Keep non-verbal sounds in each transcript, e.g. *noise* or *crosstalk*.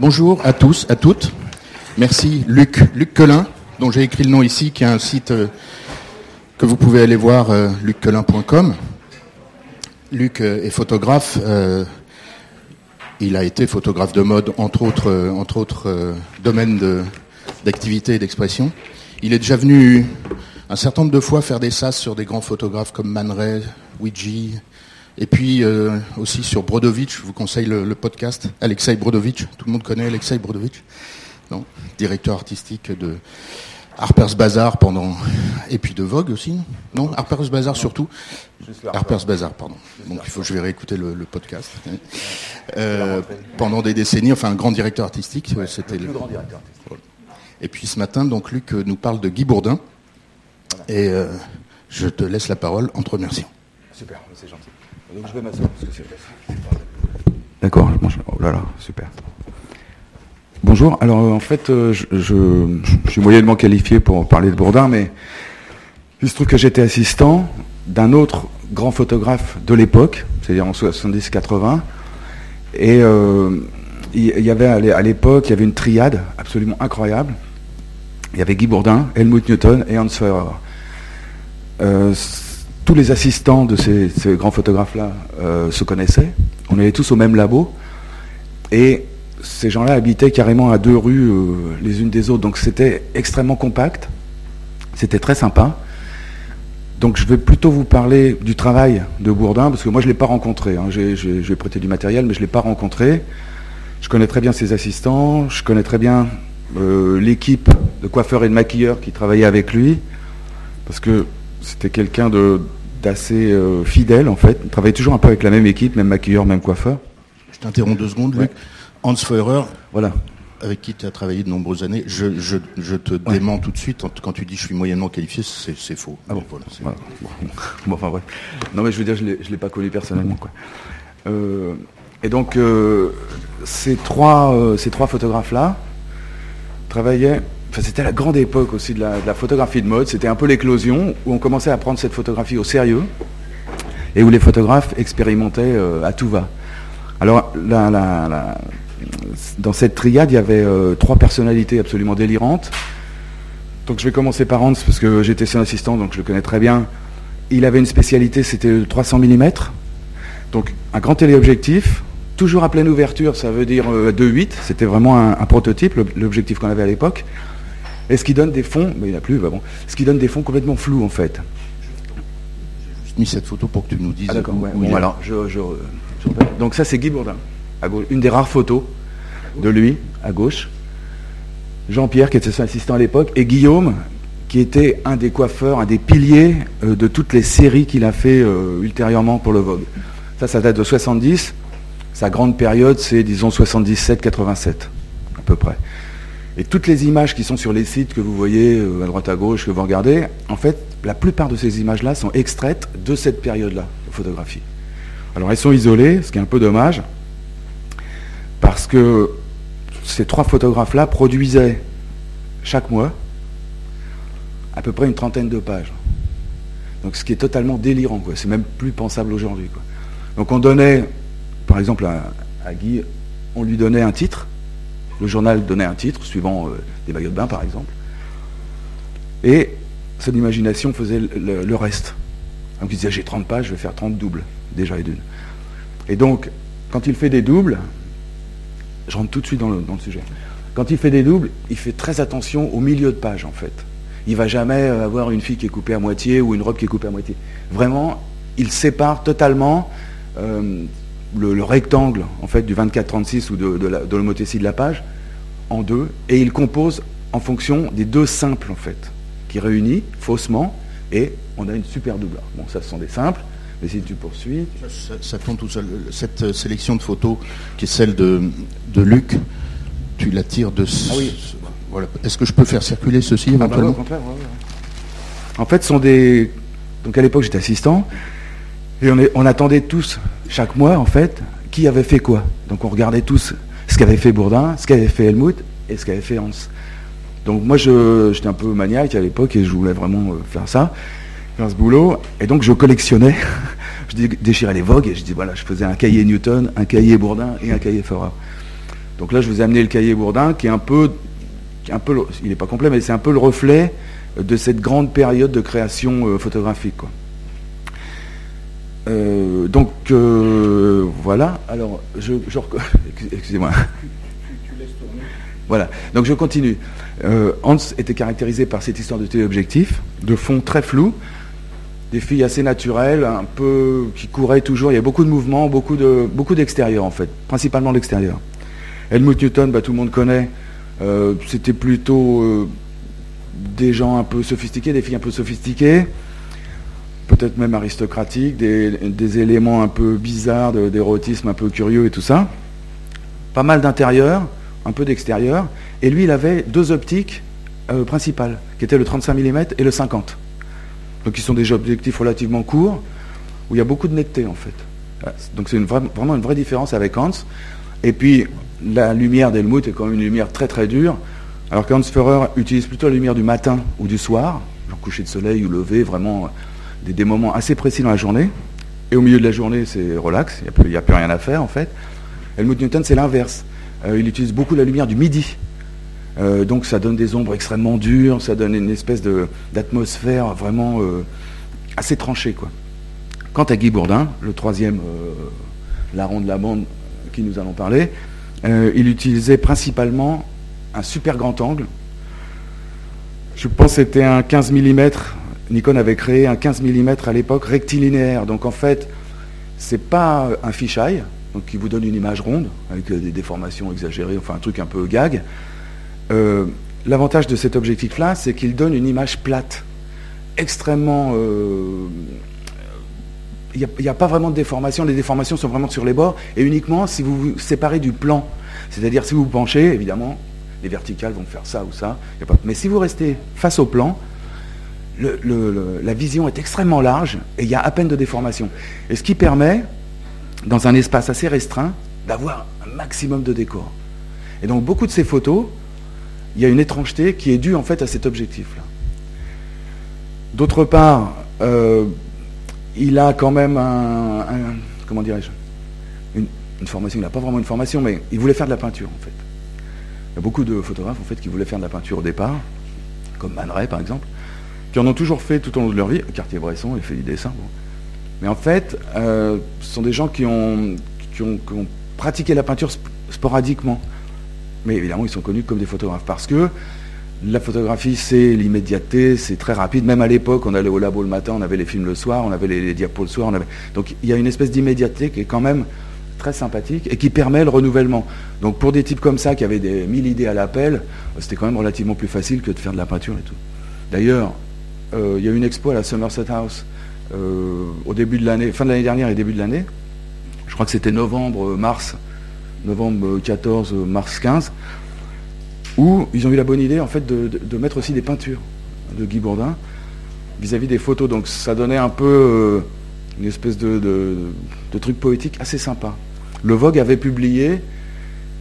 Bonjour à tous, à toutes. Merci Luc, Luc Quelin, dont j'ai écrit le nom ici, qui a un site euh, que vous pouvez aller voir, euh, lucquelin.com. Luc euh, est photographe. euh, il a été photographe de mode, entre autres, euh, euh, domaines d'activité et d'expression. Il est déjà venu un certain nombre de fois faire des sas sur des grands photographes comme Man Ray, Ouija, et puis euh, aussi sur Brodovitch. Je vous conseille le, le podcast Alexei Brodovitch. Tout le monde connaît Alexei Brodovitch, non Directeur artistique de Harper's Bazaar pendant et puis de Vogue aussi. Non, Harper's Bazaar surtout. Harper's Bazaar, pardon. Donc il faut que je vais réécouter le, le podcast. Euh, pendant des décennies, enfin un grand directeur artistique, ouais, c'était le grand directeur artistique. Voilà. Et puis ce matin, donc Luc euh, nous parle de Guy Bourdin. Et euh, je te laisse la parole en te remerciant. Super, c'est gentil. Je vais m'asseoir D'accord, je. Oh là là, super. Bonjour. Alors en fait, euh, je, suis moyennement qualifié pour parler de Bourdin, mais il se trouve que j'étais assistant d'un autre grand photographe de l'époque, c'est-à-dire en 70-80, et euh, il y avait à l'é- à l'époque, il y avait une triade absolument incroyable. Il y avait Guy Bourdin, Helmut Newton et Hans Feurer. Euh, tous les assistants de ces, grands photographes-là euh, se connaissaient. On allait tous au même labo. Et ces gens-là habitaient carrément à deux rues euh, les unes des autres. Donc c'était extrêmement compact. C'était très sympa. Donc je vais plutôt vous parler du travail de Bourdin, parce que moi je ne l'ai pas rencontré. hein. J'ai- prêté du matériel, mais je ne l'ai pas rencontré. Je connais très bien ses assistants, je connais très bien euh, l'équipe de coiffeurs et de maquilleurs qui travaillait avec lui, parce que c'était quelqu'un de- d'assez euh, fidèle en fait. Il travaillait toujours un peu avec la même équipe, même maquilleur, même coiffeur. Je t'interromps deux secondes, Luc. Hans Feurer, Voilà. avec qui tu as travaillé de nombreuses années, je, je- je te dément tout de suite. Quand tu dis je suis moyennement qualifié, c'est faux. Ah bon Voilà, c'est- Voilà. *laughs* Bon, enfin bref. Non mais je veux dire, je ne l'ai pas connu personnellement. Quoi. Euh, et donc, euh, ces trois, ces trois photographes-là travaillaient... C'était la grande époque aussi de la, photographie de mode. C'était un peu l'éclosion où on commençait à prendre cette photographie au sérieux et où les photographes expérimentaient euh, à tout va. Alors, dans cette triade, il y avait euh, trois personnalités absolument délirantes. Donc je vais commencer par Hans parce que j'étais son assistant, donc je le connais très bien. Il avait une spécialité, c'était le 300 mm. Donc un grand téléobjectif, toujours à pleine ouverture, ça veut dire euh, 2.8. C'était vraiment un, prototype, l'ob- l'objectif qu'on avait à l'époque. Et ce qui donne des fonds, mais il n'y en a plus, bah bon, ce qui donne des fonds complètement flous en fait. J'ai mis cette photo pour que tu nous dises. Ah d'accord, ouais. Bon, alors, je, je- je repère. Donc ça c'est Guy Bourdin, à gauche. une des rares photos de lui, à gauche. Jean-Pierre, qui était son assistant à l'époque, et Guillaume, qui était un des coiffeurs, un des piliers euh, de toutes les séries qu'il a fait euh, ultérieurement pour le Vogue. Ça, ça date de 70. Sa grande période, c'est disons 77-87, à peu près. Et toutes les images qui sont sur les sites que vous voyez euh, à droite à gauche, que vous regardez, en fait, la plupart de ces images-là sont extraites de cette période-là de photographie. Alors elles sont isolées, ce qui est un peu dommage, parce que ces trois photographes-là produisaient chaque mois à peu près une trentaine de pages. Donc ce qui est totalement délirant, quoi. C'est même plus pensable aujourd'hui, quoi. Donc on donnait, par exemple à, à Guy, on lui donnait un titre, le journal donnait un titre, suivant euh, des maillots de bain par exemple, et son imagination faisait le, reste. Donc il disait j'ai 30 pages, je vais faire 30 doubles, déjà et d'une. Et donc, quand il fait des doubles, je rentre tout de suite dans le, dans sujet. Quand il fait des doubles, il fait très attention au milieu de page en fait. Il va jamais euh, avoir une fille qui est coupée à moitié ou une robe qui est coupée à moitié. Vraiment, il sépare totalement euh, le, le rectangle en fait du 24-36 ou de, de, la- de l'homothétie de la page en deux et il compose en fonction des deux simples en fait qui réunit faussement et on a une super double. Bon, ça ce sont des simples, mais si tu poursuis, Ça, ça tourne tout seul. Cette euh, sélection de photos, qui est celle de, de Luc, tu la tires de. ce- Ah oui. Voilà. Est-ce que je peux faire circuler ceci Ah bah ouais, éventuellement au contraire, ouais, ouais. En fait, ce sont des. Donc à l'époque, j'étais assistant. Et on, est- on attendait tous, chaque mois, en fait, qui avait fait quoi. Donc on regardait tous ce qu'avait fait Bourdin, ce qu'avait fait Helmut et ce qu'avait fait Hans. Donc moi, j'étais un peu maniaque à l'époque et je voulais vraiment euh, faire ça, faire ce boulot. Et donc je collectionnais. *laughs* je dé- déchirais les Vogue et je dis voilà, je faisais un cahier Newton, un cahier Bourdin et un cahier Feurer. Donc là, je vous ai amené le cahier Bourdin, qui est un peu, un peu il n'est pas complet, mais c'est un peu le reflet de cette grande période de création euh, photographique. Euh, donc euh, voilà. Alors, je, *laughs* excusez-moi. Voilà. Donc je continue. Hans était caractérisé par cette histoire de téléobjectif, de fond très flou, des filles assez naturelles, un peu qui couraient toujours. Il y a beaucoup de mouvements, beaucoup de beaucoup d'extérieur en fait, principalement l'extérieur. Helmut Newton, bah, tout le monde connaît. C'était plutôt des gens un peu sophistiqués, des filles un peu sophistiquées, peut-être même aristocratiques, des, éléments un peu bizarres, d'érotisme un peu curieux et tout ça. Pas mal d'intérieur, un peu d'extérieur. Et lui, il avait deux optiques euh, principales, qui étaient le 35 mm et le 50. Donc, qui sont des objectifs relativement courts, où il y a beaucoup de netteté, en fait. Donc, c'est vraiment une vraie différence avec Hans. Et puis, la lumière d'Helmut est quand même une lumière très très dure. Alors qu'Hans Führer utilise plutôt la lumière du matin ou du soir, genre coucher de soleil ou lever, vraiment euh, des, moments assez précis dans la journée. Et au milieu de la journée, c'est relax, il n'y a, plus rien à faire en fait. Helmut Newton, c'est l'inverse. Euh, il utilise beaucoup la lumière du midi. Euh, donc ça donne des ombres extrêmement dures, ça donne une espèce d'atmosphère vraiment assez tranchée. Quoi. Quant à Guy Bourdin, le troisième larron de la bande qui nous allons parler, il utilisait principalement un super grand angle. Je pense que c'était un 15 mm. Nikon avait créé un 15 mm à l'époque rectilinéaire. Donc en fait, c'est pas un fisheye, donc qui vous donne une image ronde avec des déformations exagérées, enfin un truc un peu gag. Euh, l'avantage de cet objectif-là, c'est qu'il donne une image plate, extrêmement. Euh, il n'y a, a, pas vraiment de déformation, les déformations sont vraiment sur les bords, et uniquement si vous vous séparez du plan. C'est-à-dire si vous vous penchez, évidemment, les verticales vont faire ça ou ça. Mais si vous restez face au plan, la vision est extrêmement large et il y a à peine de déformation. Et ce qui permet, dans un espace assez restreint, d'avoir un maximum de décor. Et donc beaucoup de ces photos, il y a une étrangeté qui est due en fait à cet objectif-là. D'autre part, euh, il a quand même un, comment dirais-je, une, une, formation, il n'a pas vraiment une formation, mais il voulait faire de la peinture en fait. Il y a beaucoup de photographes en fait, qui voulaient faire de la peinture au départ, comme Man Ray par exemple, qui en ont toujours fait tout au long de leur vie. Cartier-Bresson, il fait du dessin. Mais en fait, euh, ce sont des gens qui ont, pratiqué la peinture sporadiquement. Mais évidemment, ils sont connus comme des photographes parce que la photographie, c'est l'immédiateté, c'est très rapide. Même à l'époque, on allait au labo le matin, on avait les films le soir, on avait les, diapos le soir. On avait... Donc il y a une espèce d'immédiateté qui est quand même très sympathique et qui permet le renouvellement. Donc pour des types comme ça qui avaient des mille idées à l'appel, c'était quand même relativement plus facile que de faire de la peinture et tout. D'ailleurs, il y a eu une expo à la Somerset House euh, au début de l'année, fin de l'année dernière et début de l'année. Je crois que c'était novembre, mars, novembre 14, mars 15, où ils ont eu la bonne idée en fait de, mettre aussi des peintures de Guy Bourdin vis-à-vis des photos. Donc ça donnait un peu euh, une espèce de, de truc poétique assez sympa. Le Vogue avait publié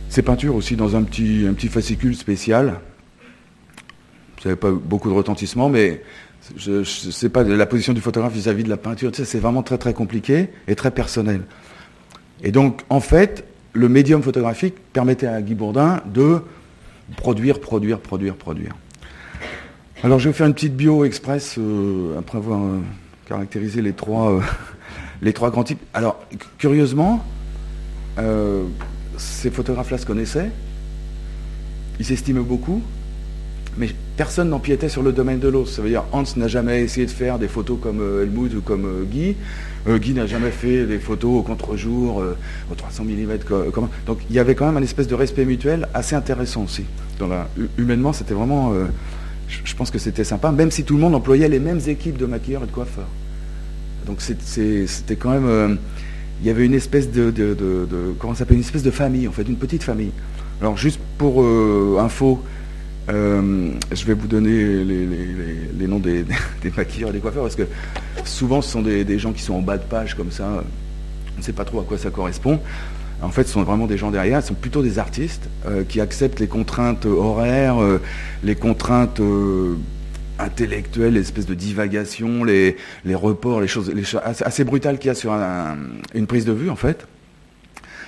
ses peintures aussi dans un petit, un petit fascicule spécial. Ça n'avait pas beaucoup de retentissement, mais je ne sais pas la position du photographe vis-à-vis de la peinture. c'est vraiment très très compliqué et très personnel. Et donc, en fait, le médium photographique permettait à Guy Bourdin de produire, produire, produire, produire. Alors, je vais faire une petite bio express euh, après avoir euh, caractérisé les trois, euh, *laughs* les trois grands types. Alors, curieusement, ces photographes-là se connaissaient, ils s'estimaient beaucoup, mais personne n'empiétait sur le domaine de l'eau. Ça veut dire Hans n'a jamais essayé de faire des photos comme euh, Helmut ou comme euh, Guy. Guy n'a jamais fait des photos au contre-jour, au 300 mm. Donc il y avait quand même un espèce de respect mutuel assez intéressant aussi. Humainement, c'était vraiment... je pense que c'était sympa, même si tout le monde employait les mêmes équipes de maquilleurs et de coiffeurs. Donc c'était quand même il y avait une espèce de, comment s'appelle une espèce de famille en fait, une petite famille. Alors juste pour euh, info, euh, je vais vous donner les, noms des, *laughs* maquilleurs et des coiffeurs parce que souvent ce sont des, gens qui sont en bas de page comme ça. On ne sait pas trop à quoi ça correspond. En fait, ce sont vraiment des gens derrière, ce sont plutôt des artistes euh, qui acceptent les contraintes horaires, les contraintes intellectuel, l'espèce de divagation, les, reports, les choses, assez brutales qu'il y a sur une prise de vue en fait.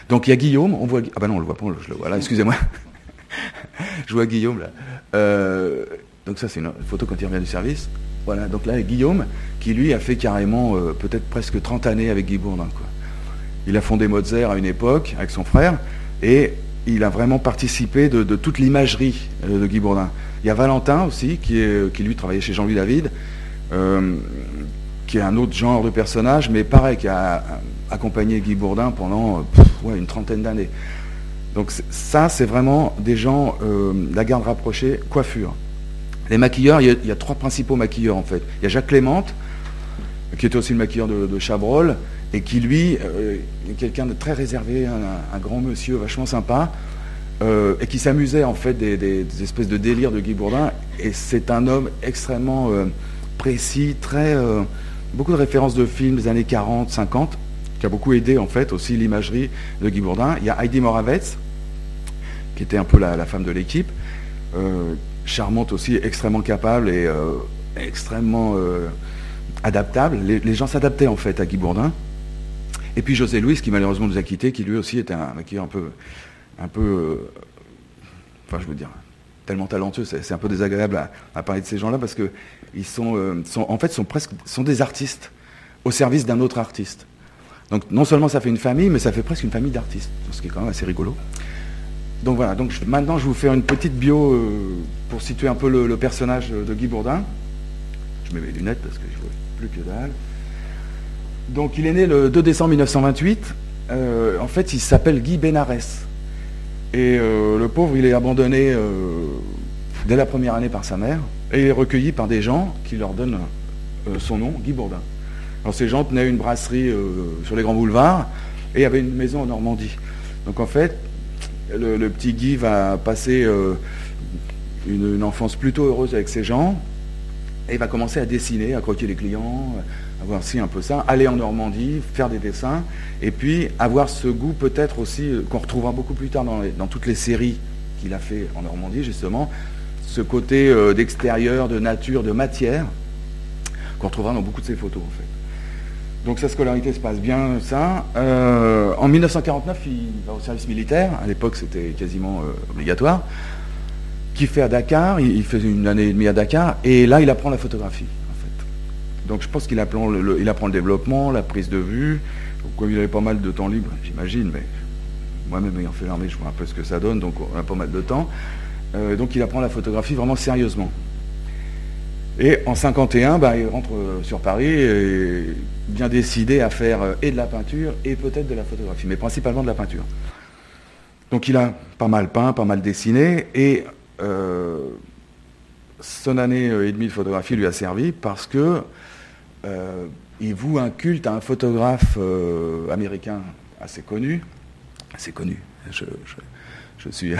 Donc il y a Guillaume, on voit. Ah bah non, on le voit pas, je le vois là, excusez-moi. *laughs* *laughs* je vois Guillaume là. Euh, donc ça, c'est une photo quand il revient du service. Voilà, donc là, Guillaume, qui lui a fait carrément euh, peut-être presque 30 années avec Guy Bourdin. Il a fondé Mozart à une époque avec son frère, et il a vraiment participé de, toute l'imagerie euh, de Guy Bourdin. Il y a Valentin aussi, qui, lui travaillait chez Jean-Louis David, qui est un autre genre de personnage, mais pareil, qui a accompagné Guy Bourdin pendant une trentaine d'années. Donc ça, c'est vraiment des gens, la garde rapprochée, coiffure. Les maquilleurs, il y, a, trois principaux maquilleurs en fait. Il y a Jacques Clémente, qui était aussi le maquilleur de, Chabrol, et qui lui euh, est quelqu'un de très réservé, un, grand monsieur vachement sympa, euh, et qui s'amusait en fait des, espèces de délires de Guy Bourdin. Et c'est un homme extrêmement euh, précis, très beaucoup de références de films des années 40, 50, qui a beaucoup aidé en fait aussi l'imagerie de Guy Bourdin. Il y a Heidi Moravec, qui était un peu la, femme de l'équipe, charmante aussi, extrêmement capable et euh, extrêmement euh, adaptable. Les, gens s'adaptaient en fait à Guy Bourdin. Et puis José Louis, qui malheureusement nous a quittés, qui lui aussi était un maquilleur un peu, un peu, euh, enfin je veux dire, tellement talentueux. C'est un peu désagréable à, parler de ces gens-là parce que ils sont, sont, en fait, sont presque, sont des artistes au service d'un autre artiste. Donc non seulement ça fait une famille, mais ça fait presque une famille d'artistes, ce qui est quand même assez rigolo. Donc voilà, donc maintenant je vais vous faire une petite bio euh, pour situer un peu le, personnage de Guy Bourdin. Je mets mes lunettes parce que je vois plus que dalle. Donc il est né le 2 décembre 1928. Euh, en fait, il s'appelle Guy Bénarès. Et euh, le pauvre, il est abandonné dès la première année par sa mère et il est recueilli par des gens qui leur donnent son nom, Guy Bourdin. Alors ces gens tenaient une brasserie sur les grands boulevards et avaient une maison en Normandie. Donc en fait, le, petit Guy va passer euh, une, enfance plutôt heureuse avec ses gens, et va commencer à dessiner, à croquer les clients, à voir si un peu ça, aller en Normandie, faire des dessins, et puis avoir ce goût peut-être aussi, euh, qu'on retrouvera beaucoup plus tard dans, toutes les séries qu'il a fait en Normandie, justement, ce côté euh, d'extérieur, de nature, de matière, qu'on retrouvera dans beaucoup de ses photos, en fait. Donc sa scolarité se passe bien, ça. Euh, en 1949, il va au service militaire. À l'époque, c'était quasiment euh, obligatoire. Qui fait à Dakar. Il, fait une année et demie à Dakar. Et là, il apprend la photographie, en fait. Donc je pense qu'il apprend le, il apprend le développement, la prise de vue. Comme il avait pas mal de temps libre, j'imagine, mais moi-même ayant fait l'armée, je vois un peu ce que ça donne, donc on a pas mal de temps. Euh, donc il apprend la photographie vraiment sérieusement. Et en 51, bah, il rentre sur Paris et bien décidé à faire euh, et de la peinture et peut-être de la photographie, mais principalement de la peinture. Donc il a pas mal peint, pas mal dessiné, et euh, son année euh, et demie de photographie lui a servi parce que il voue un culte à un photographe américain assez connu, assez connu, je, suis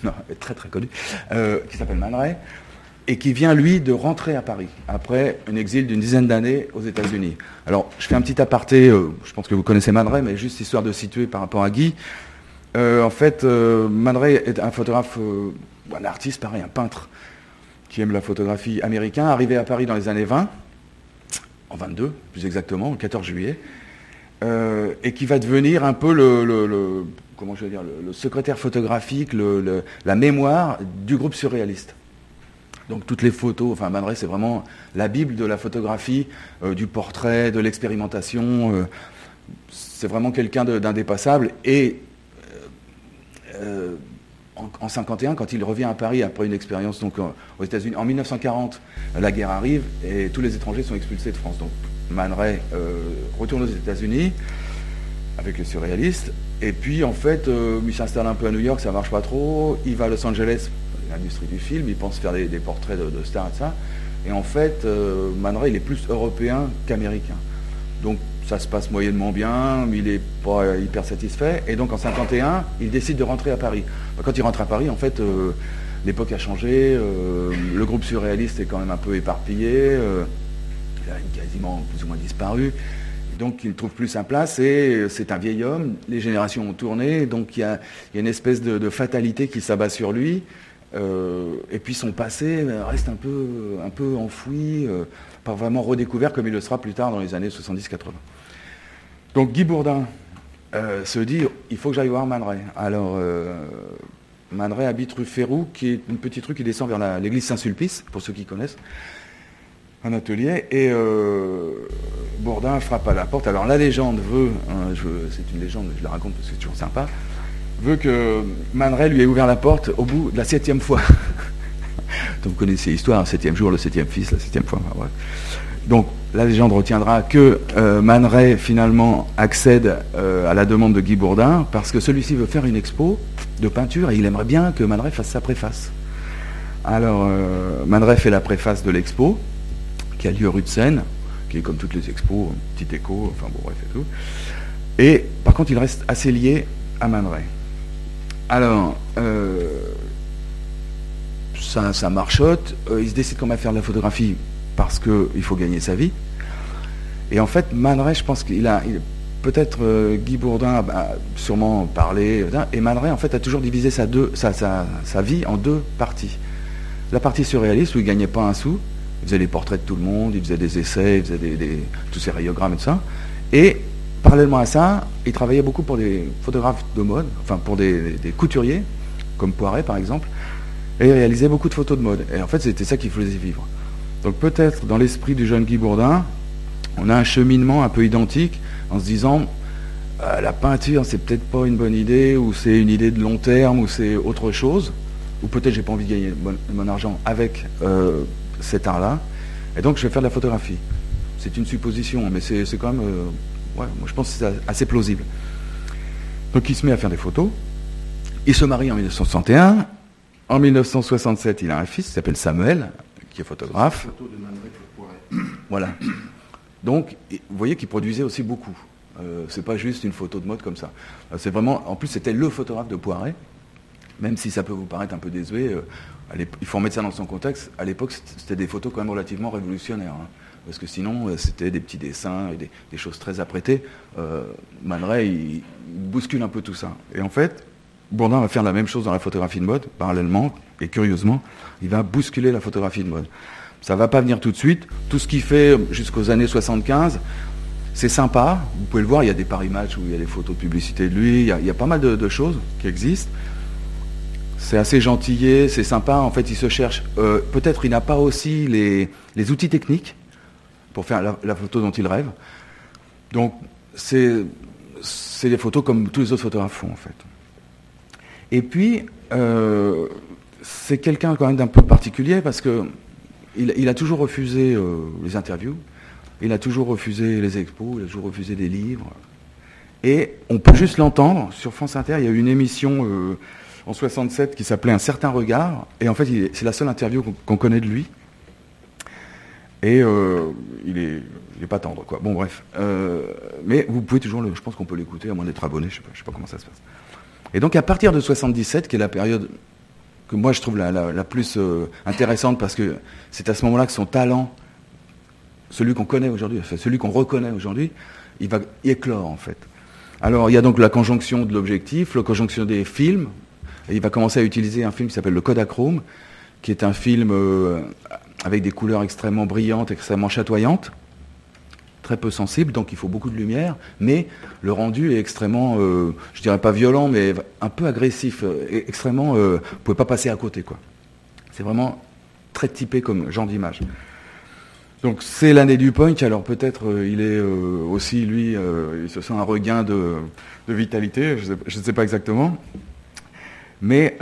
*laughs* très très connu, qui s'appelle Man Ray et qui vient, lui, de rentrer à Paris, après un exil d'une dizaine d'années aux États-Unis. Alors, je fais un petit aparté, euh, je pense que vous connaissez Man Ray, mais juste histoire de situer par rapport à Guy. Euh, en fait, euh, est un photographe, un artiste, pareil, un peintre, qui aime la photographie américain, arrivé à Paris dans les années 20, en 22 plus exactement, le 14 juillet, et qui va devenir un peu le, comment je dire, le, secrétaire photographique, la mémoire du groupe surréaliste. Donc toutes les photos, enfin Man c'est vraiment la Bible de la photographie, euh, du portrait, de l'expérimentation. Euh, c'est vraiment quelqu'un d'indépassable. Et euh, en, en, 51, quand il revient à Paris après une expérience donc aux États-Unis, en 1940, la guerre arrive et tous les étrangers sont expulsés de France. Donc Man retourne aux États-Unis avec les surréalistes. Et puis en fait, il s'installe un peu à New York, ça marche pas trop. Il va à Los Angeles l'industrie du film, il pense faire des, portraits de, stars et ça. Et en fait, euh, il est plus européen qu'américain. Donc ça se passe moyennement bien, mais il n'est pas hyper satisfait. Et donc en 51, il décide de rentrer à Paris. Quand il rentre à Paris, en fait, euh, l'époque a changé, euh, le groupe surréaliste est quand même un peu éparpillé, euh, il a quasiment plus ou moins disparu. Donc il trouve plus sa place et c'est un vieil homme, les générations ont tourné, donc il y a, une espèce de fatalité qui s'abat sur lui. Euh, et puis son passé reste un peu, un peu enfoui, euh, pas vraiment redécouvert comme il le sera plus tard dans les années 70-80. Donc Guy Bourdin, euh, se dit il faut que j'aille voir Man Ray. Alors, Man Ray habite rue Férou, qui est une petite rue qui descend vers l'église Saint-Sulpice, pour ceux qui connaissent, un atelier. Et Bourdin frappe à la porte. Alors, la légende veut, hein, c'est une légende, je la raconte parce que c'est toujours sympa, veut que Man Ray lui ait ouvert la porte au bout de la septième fois. *laughs* Donc, vous connaissez l'histoire, le septième jour, le septième fils, la septième fois. Donc, la légende retiendra que euh, finalement accède euh, à la demande de Guy Bourdin parce que celui-ci veut faire une expo de peinture et il aimerait bien que Man Ray fasse sa préface. Alors euh, fait la préface de l'expo qui a lieu rue de Seine, qui est comme toutes les expos, petit écho, enfin bon bref et tout. Et par contre il reste assez lié à Man Ray. Alors ça, ça marchote, il se décide comment faire de la photographie parce qu'il faut gagner sa vie. Et en fait, Man Ray, je pense qu'il a, peut-être euh, Guy Bourdin a sûrement parlé, et Man Ray, en fait, a toujours divisé sa, vie en deux parties. La partie surréaliste, où il gagnait pas un sou, il faisait les portraits de tout le monde, il faisait des essais, il faisait des, tous ses rayogrammes et tout ça. Et parallèlement à ça, il travaillait beaucoup pour des photographes de mode, enfin pour des, couturiers, comme Poiret par exemple, et il réalisait beaucoup de photos de mode. Et en fait, c'était ça qui faisait vivre. Donc peut-être dans l'esprit du jeune Guy Bourdin, on a un cheminement un peu identique en se disant euh, la peinture c'est peut-être pas une bonne idée ou c'est une idée de long terme ou c'est autre chose ou peut-être j'ai pas envie de gagner mon, argent avec euh, cet art-là et donc je vais faire de la photographie. C'est une supposition mais c'est quand même euh, ouais, moi je pense que c'est assez plausible. Donc il se met à faire des photos. Il se marie en 1961. En 1967, il a un fils qui s'appelle Samuel, qui est photographe. *coughs* Voilà. Donc, vous voyez qu'il produisait aussi beaucoup. Euh, c'est pas juste une photo de mode comme ça. Euh, c'est vraiment, en plus, c'était le photographe de Poiret. Même si ça peut vous paraître un peu désuet, euh, il faut remettre ça dans son contexte. À l'époque, c'était des photos quand même relativement révolutionnaires. Hein. Parce que sinon, euh, c'était des petits dessins et des, choses très apprêtées. Man Ray, il, bouscule un peu tout ça. Et en fait, Bourdin va faire la même chose dans la photographie de mode, parallèlement, et curieusement, il va bousculer la photographie de mode. Ça ne va pas venir tout de suite. Tout ce qu'il fait jusqu'aux années 75, c'est sympa. Vous pouvez le voir, il y a des paris matchs où il y a des photos de publicité de lui. Il y a, pas mal de, choses qui existent. C'est assez gentillé, c'est sympa. En fait, il se cherche. Euh, peut-être il n'a pas aussi les, outils techniques pour faire la, photo dont il rêve. Donc, c'est des photos comme tous les autres photographes font, en fait. Et puis, euh, c'est quelqu'un quand même d'un peu particulier parce que il, a toujours refusé euh, les interviews, il a toujours refusé les expos, il a toujours refusé des livres. Et on peut juste l'entendre sur France Inter. Il y a eu une émission euh, en 67 qui s'appelait Un certain regard. Et en fait, c'est la seule interview qu'on connaît de lui. Et euh, il, est, pas tendre, quoi. Bon, bref. mais vous pouvez toujours, je pense qu'on peut l'écouter, à moins d'être abonné, je sais, sais pas comment ça se passe. Et donc, à partir de 77, qui est la période que moi je trouve la, plus euh, intéressante parce que c'est à ce moment-là que son talent, celui qu'on connaît aujourd'hui, celui qu'on reconnaît aujourd'hui, il va éclore en fait. Alors il y a donc la conjonction de l'objectif, la conjonction des films. Il va commencer à utiliser un film qui s'appelle le Kodachrome, qui est un film euh, avec des couleurs extrêmement brillantes, extrêmement chatoyantes très peu sensible, donc il faut beaucoup de lumière, mais le rendu est extrêmement, euh, je dirais pas violent, mais un peu agressif, euh, extrêmement, euh, vous pouvez pas passer à côté, quoi. C'est vraiment très typé comme genre d'image. Donc c'est l'année du punk, alors peut-être il est aussi, lui, il se sent un regain de, vitalité, je ne sais, pas exactement, mais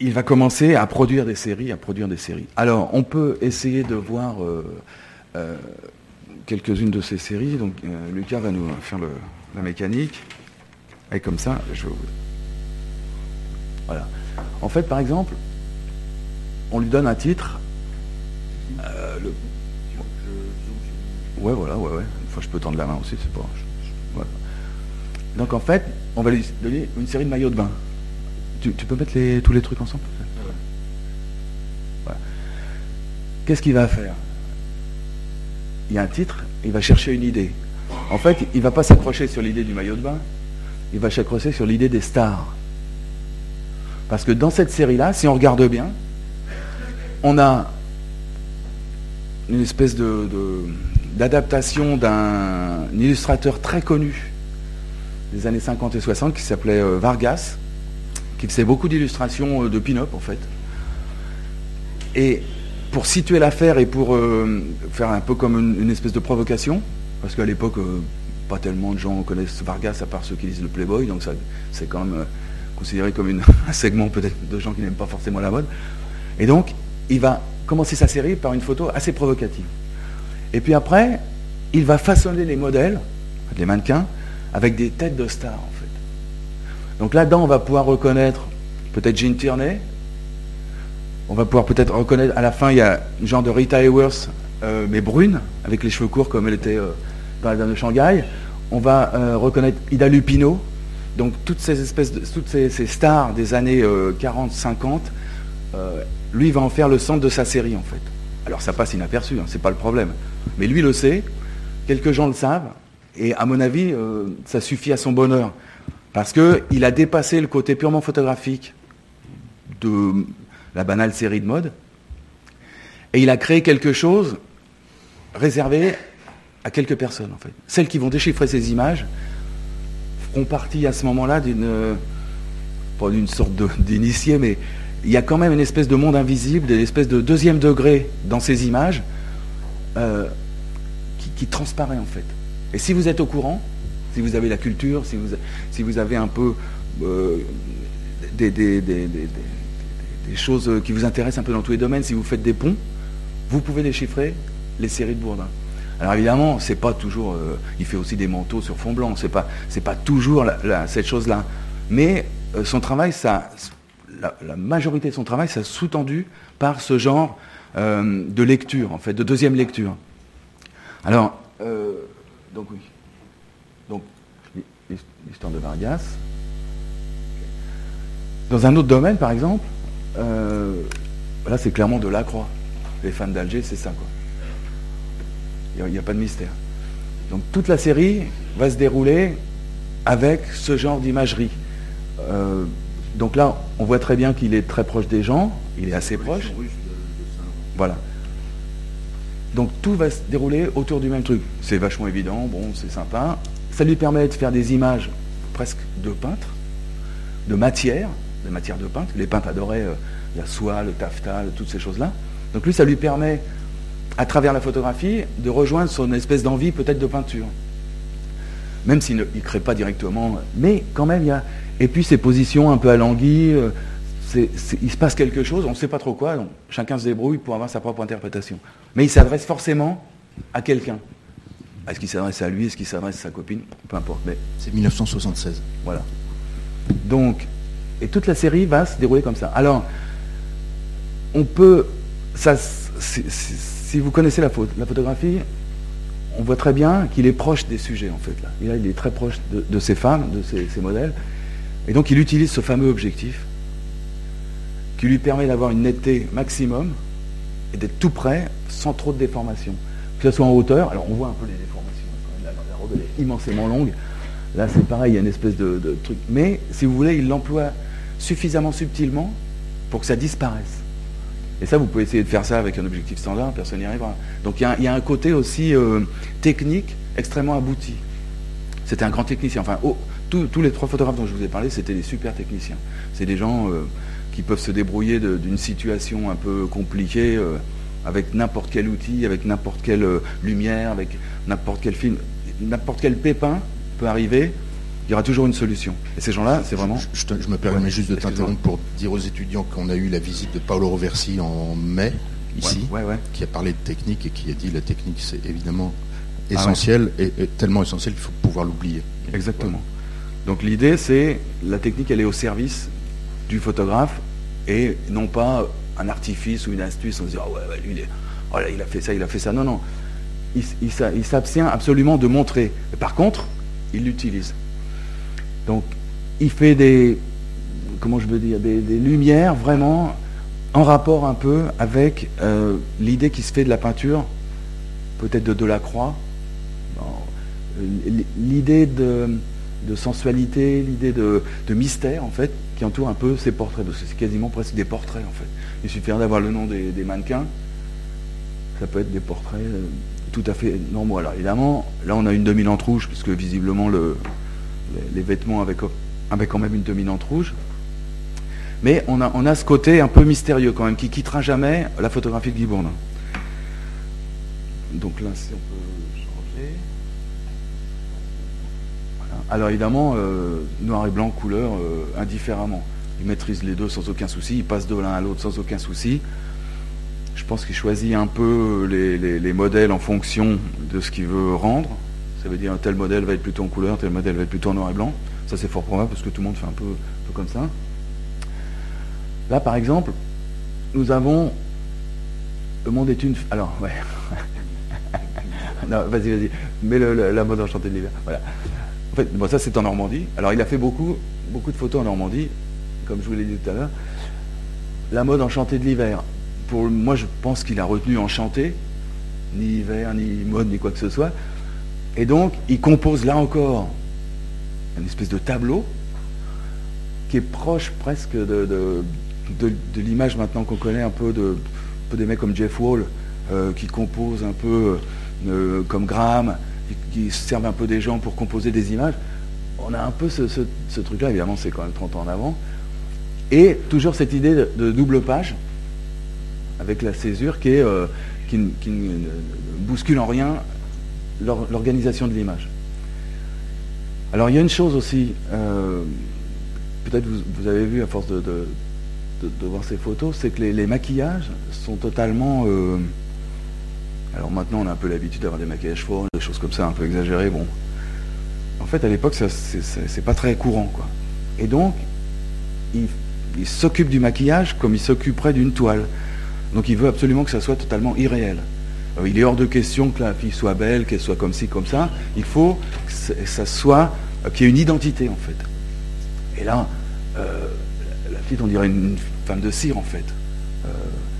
il va commencer à produire des séries, à produire des séries. Alors on peut essayer de voir quelques-unes de ces séries. Donc euh, Lucas va nous faire la mécanique. Et comme ça, je Voilà. En fait, par exemple, on lui donne un titre. Euh, ouais, voilà, ouais, ouais. Enfin, je peux tendre la main aussi, c'est pas. Donc en fait, on va lui donner une série de maillots de bain. Tu, peux mettre les, tous les trucs ensemble Qu'est-ce qu'il va faire? Il y a un titre, il va chercher une idée. En fait, il ne va pas s'accrocher sur l'idée du maillot de bain, il va s'accrocher sur l'idée des stars. Parce que dans cette série-là, si on regarde bien, on a une espèce de, d'adaptation d'un illustrateur très connu des années 50 et 60 qui s'appelait Vargas, qui faisait beaucoup d'illustrations de pin-up en fait. Et pour situer l'affaire et pour faire un peu comme une, espèce de provocation, parce qu'à l'époque, pas tellement de gens connaissent Vargas à part ceux qui lisent le Playboy, donc ça, c'est quand même considéré comme *laughs* un segment peut-être de gens qui n'aiment pas forcément la mode. Et donc, il va commencer sa série par une photo assez provocative. Et puis après, il va façonner les modèles, les mannequins, avec des têtes de stars. Donc là-dedans, on va pouvoir reconnaître peut-être Jean Tierney. On va pouvoir peut-être reconnaître, à la fin, il y a une genre de Rita Hayworth, euh, mais brune, avec les cheveux courts comme elle était euh, dans la dame de Shanghai. On va euh, reconnaître Ida Lupino, donc toutes ces espèces toutes ces, stars des années 40-50, lui va en faire le centre de sa série en fait. Alors ça passe inaperçu, hein, c'est pas le problème. Mais lui le sait, quelques gens le savent, et à mon avis, euh, ça suffit à son bonheur. Parce qu'il a dépassé le côté purement photographique de la banale série de mode, et il a créé quelque chose réservé à quelques personnes, en fait. Celles qui vont déchiffrer ces images feront partie à ce moment-là d'une, pas d'une sorte d'initié, mais il y a quand même une espèce de monde invisible, une espèce de deuxième degré dans ces images euh, qui, transparaît en fait. Et si vous êtes au courant, si vous avez la culture, si vous, si vous avez un peu euh, des, choses qui vous intéressent un peu dans tous les domaines, si vous faites des ponts, vous pouvez déchiffrer les séries de Bourdin. Alors évidemment, c'est pas toujours. Euh, il fait aussi des manteaux sur fond blanc. C'est pas, pas toujours cette chose-là. Mais son travail, ça, la, majorité de son travail, c'est sous-tendu par ce genre euh, de lecture, en fait, de deuxième lecture. Alors, euh, donc oui. L'histoire de Vargas. Dans un autre domaine, par exemple, euh, là, c'est clairement de la croix. Les fans d'Alger, c'est ça, quoi. Il n'y a, pas de mystère. Donc, toute la série va se dérouler avec ce genre d'imagerie. Donc là, on voit très bien qu'il est très proche des gens, il est assez proche. Voilà. Donc tout va se dérouler autour du même truc. C'est vachement évident, bon, c'est sympa. Ça lui permet de faire des images presque de peintre, de matière, de matière de peintre. Les peintres adoraient euh, la soie, le taffetas, toutes ces choses-là. Donc lui, ça lui permet, à travers la photographie, de rejoindre son espèce d'envie peut-être de peinture. Même s'il ne crée pas directement, mais quand même, il y a, et puis ces positions un peu alanguies, euh, il se passe quelque chose, on ne sait pas trop quoi, donc chacun se débrouille pour avoir sa propre interprétation. Mais il s'adresse forcément à quelqu'un. Est-ce qu'il s'adresse à lui, est-ce qu'il s'adresse à sa copine Peu importe. Mais... C'est 1976. Voilà. Donc, et toute la série va se dérouler comme ça. Alors, on peut, ça, si, vous connaissez la, la photographie, on voit très bien qu'il est proche des sujets, en fait. Là. il est très proche de, ces femmes, de ces modèles. Et donc il utilise ce fameux objectif qui lui permet d'avoir une netteté maximum et d'être tout près sans trop de déformation. Que ce soit en hauteur, alors on voit un peu les déformations, est immensément longue. Là c'est pareil, il y a une espèce de, truc. Mais si vous voulez, il l'emploie suffisamment subtilement pour que ça disparaisse. Et ça, vous pouvez essayer de faire ça avec un objectif standard, personne n'y arrivera. Donc il y, a un côté aussi euh, technique extrêmement abouti. C'était un grand technicien. Enfin, tous les trois photographes dont je vous ai parlé, c'était des super techniciens. C'est des gens euh, qui peuvent se débrouiller d'une situation un peu compliquée euh, avec n'importe quel outil, avec n'importe quelle lumière, avec n'importe quel film, n'importe quel pépin peut arriver. Il y aura toujours une solution. Et ces gens-là, c'est vraiment. Je, me permets juste de t'interrompre pour dire aux étudiants qu'on a eu la visite de Paolo Roversi en mai, ici, qui a parlé de technique et qui a dit la technique, c'est évidemment ah essentiel et, tellement essentiel qu'il faut pouvoir l'oublier. Exactement. Donc l'idée, c'est la technique, elle est au service du photographe et non pas un artifice ou une astuce. On se dit, oh ouais, lui, il, oh il a fait ça, il a fait ça. Non, non. Il, s'abstient absolument de montrer. par contre, il l'utilise. Donc, il fait des, comment je veux dire, des, lumières vraiment en rapport un peu avec euh, l'idée qui se fait de la peinture, peut-être de Delacroix, l'idée de de sensualité, l'idée de, mystère, en fait, qui entoure un peu ces portraits. Parce que c'est quasiment presque des portraits, en fait. Il suffit d'avoir le nom des, mannequins. Ça peut être des portraits euh, tout à fait normaux. Alors évidemment, là on a une dominante rouge, puisque visiblement le, les, vêtements avec quand même une dominante rouge. Mais on a, on a ce côté un peu mystérieux quand même, qui quittera jamais la photographie de Guy. Donc là, si on peut changer. Alors évidemment, euh, noir et blanc, couleur, euh, indifféremment. Il maîtrise les deux sans aucun souci, il passe de l'un à l'autre sans aucun souci. Je pense qu'il choisit un peu les, modèles en fonction de ce qu'il veut rendre. Ça veut dire tel modèle va être plutôt en couleur, tel modèle va être plutôt en noir et blanc. Ça c'est fort probable parce que tout le monde fait un peu, un peu comme ça. Là par exemple, nous avons le monde est une. Alors, ouais. *laughs* non, vas-y, vas-y. Mets la mode enchantée de l'hiver. Voilà. En fait, bon, ça c'est en Normandie. Alors, il a fait beaucoup, beaucoup de photos en Normandie, comme je vous l'ai dit tout à l'heure. La mode enchantée de l'hiver. Moi, je pense qu'il a retenu enchanté, ni hiver, ni mode, ni quoi que ce soit. Et donc, il compose là encore une espèce de tableau qui est proche presque de, de, l'image maintenant qu'on connaît un peu de, des mecs comme Jeff Wall, euh, qui composent un peu euh, comme Graham, qui, servent un peu des gens pour composer des images. On a un peu ce, truc-là, évidemment, c'est quand même 30 ans en avant. Et toujours cette idée de, double page, avec la césure qui, euh, ne bouscule en rien l'organisation de l'image. Alors il y a une chose aussi, peut-être vous, vous, avez vu à force de, voir ces photos, c'est que les, maquillages sont totalement. Euh, alors maintenant, on a un peu l'habitude d'avoir des maquillages forts, des choses comme ça, un peu exagérées. Bon, en fait, à l'époque, c'est pas très courant, quoi. Et donc, il, s'occupe du maquillage comme il s'occuperait d'une toile. Donc, il veut absolument que ça soit totalement irréel. Euh, il est hors de question que la fille soit belle, qu'elle soit comme ci, comme ça. Il faut que ça soit, euh, qu'il y ait une identité, en fait. Et là, la petite, on dirait une femme de cire en fait. Euh,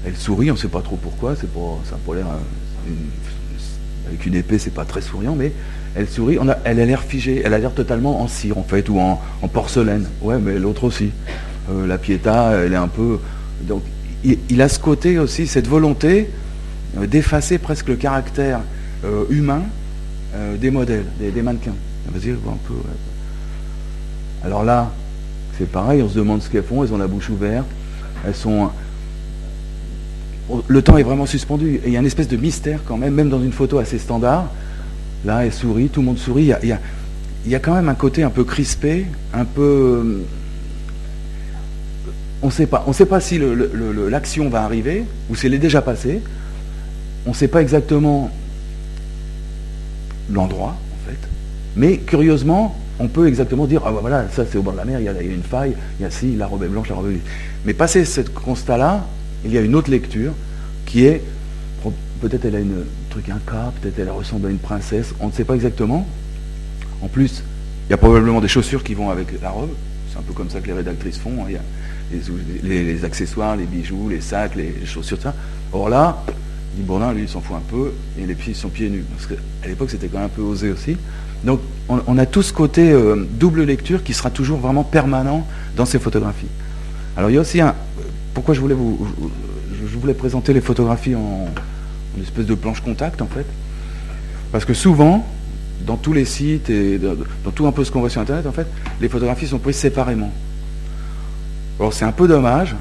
elle sourit, on ne sait pas trop pourquoi, c'est pour, ça l'air. Euh, avec une épée, c'est pas très souriant, mais elle sourit, a, elle a l'air figée, elle a l'air totalement en cire en fait, ou en, porcelaine. Ouais, mais l'autre aussi. Euh, la Pietà, elle est un peu. Il, a ce côté aussi, cette volonté d'effacer presque le caractère humain des modèles, des, mannequins. Vas-y, un peu. Alors là, c'est pareil, on se demande ce qu'elles font, elles ont la bouche ouverte, elles sont. Le temps est vraiment suspendu. Il y a une espèce de mystère quand même, même dans une photo assez standard. Là, elle sourit, tout le monde sourit. Il y a, quand même un côté un peu crispé, un peu. On ne sait pas si l'action va arriver ou si elle est déjà passée. On ne sait pas exactement l'endroit, en fait. Mais curieusement, on peut exactement dire, ah bah voilà, ça c'est au bord de la mer, il y, a, une faille, il y a si, la robe est blanche, la robe est Mais passé ce constat-là, il y a une autre lecture qui est, peut-être elle a une truc, un cas, peut-être elle ressemble à une princesse, on ne sait pas exactement. En plus, il y a probablement des chaussures qui vont avec la robe, c'est un peu comme ça que les rédactrices font, hein. Les, accessoires, les bijoux, les sacs, les, chaussures, ça. Or là, Bourdin, lui, il s'en fout un peu, et les filles sont pieds nus. Parce qu'à l'époque, c'était quand même un peu osé aussi. Donc on, a tout ce côté euh, double lecture qui sera toujours vraiment permanent dans ces photographies. Alors il y a aussi un... Pourquoi je voulais vous... Je voulais présenter les photographies en, espèce de planche contact en fait. Parce que souvent, dans tous les sites et dans, tout un peu ce qu'on voit sur Internet, en fait, les photographies sont prises séparément. Alors c'est un peu dommage,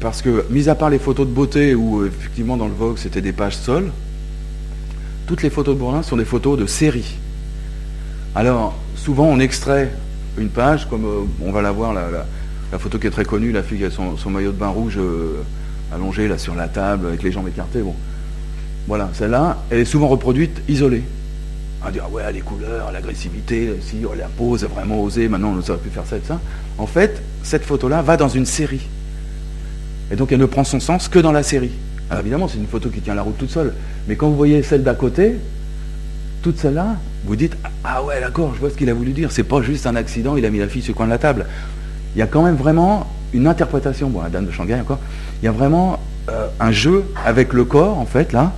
parce que, mis à part les photos de beauté, où effectivement dans le Vogue c'était des pages seules, toutes les photos de Bourlin sont des photos de série. Alors, souvent, on extrait une page, comme euh, on va la voir, la, photo qui est très connue, la fille qui a son, maillot de bain rouge euh, allongé là sur la table, avec les jambes écartées. Voilà, celle-là, elle est souvent reproduite isolée. On va dire, ouais, les couleurs, l'agressivité, si oh, la pose vraiment osé, maintenant on aurait pu faire ça et ça. En fait, cette photo-là va dans une série. Et donc elle ne prend son sens que dans la série. Alors évidemment, c'est une photo qui tient la route toute seule. Mais quand vous voyez celle d'à côté, toute celle-là, vous dites Ah ouais, d'accord, je vois ce qu'il a voulu dire. C'est pas juste un accident, il a mis la fille sur le coin de la table. Il y a quand même vraiment une interprétation, bon, la dame de Shanghai encore, il y a vraiment euh, un jeu avec le corps, en fait, là,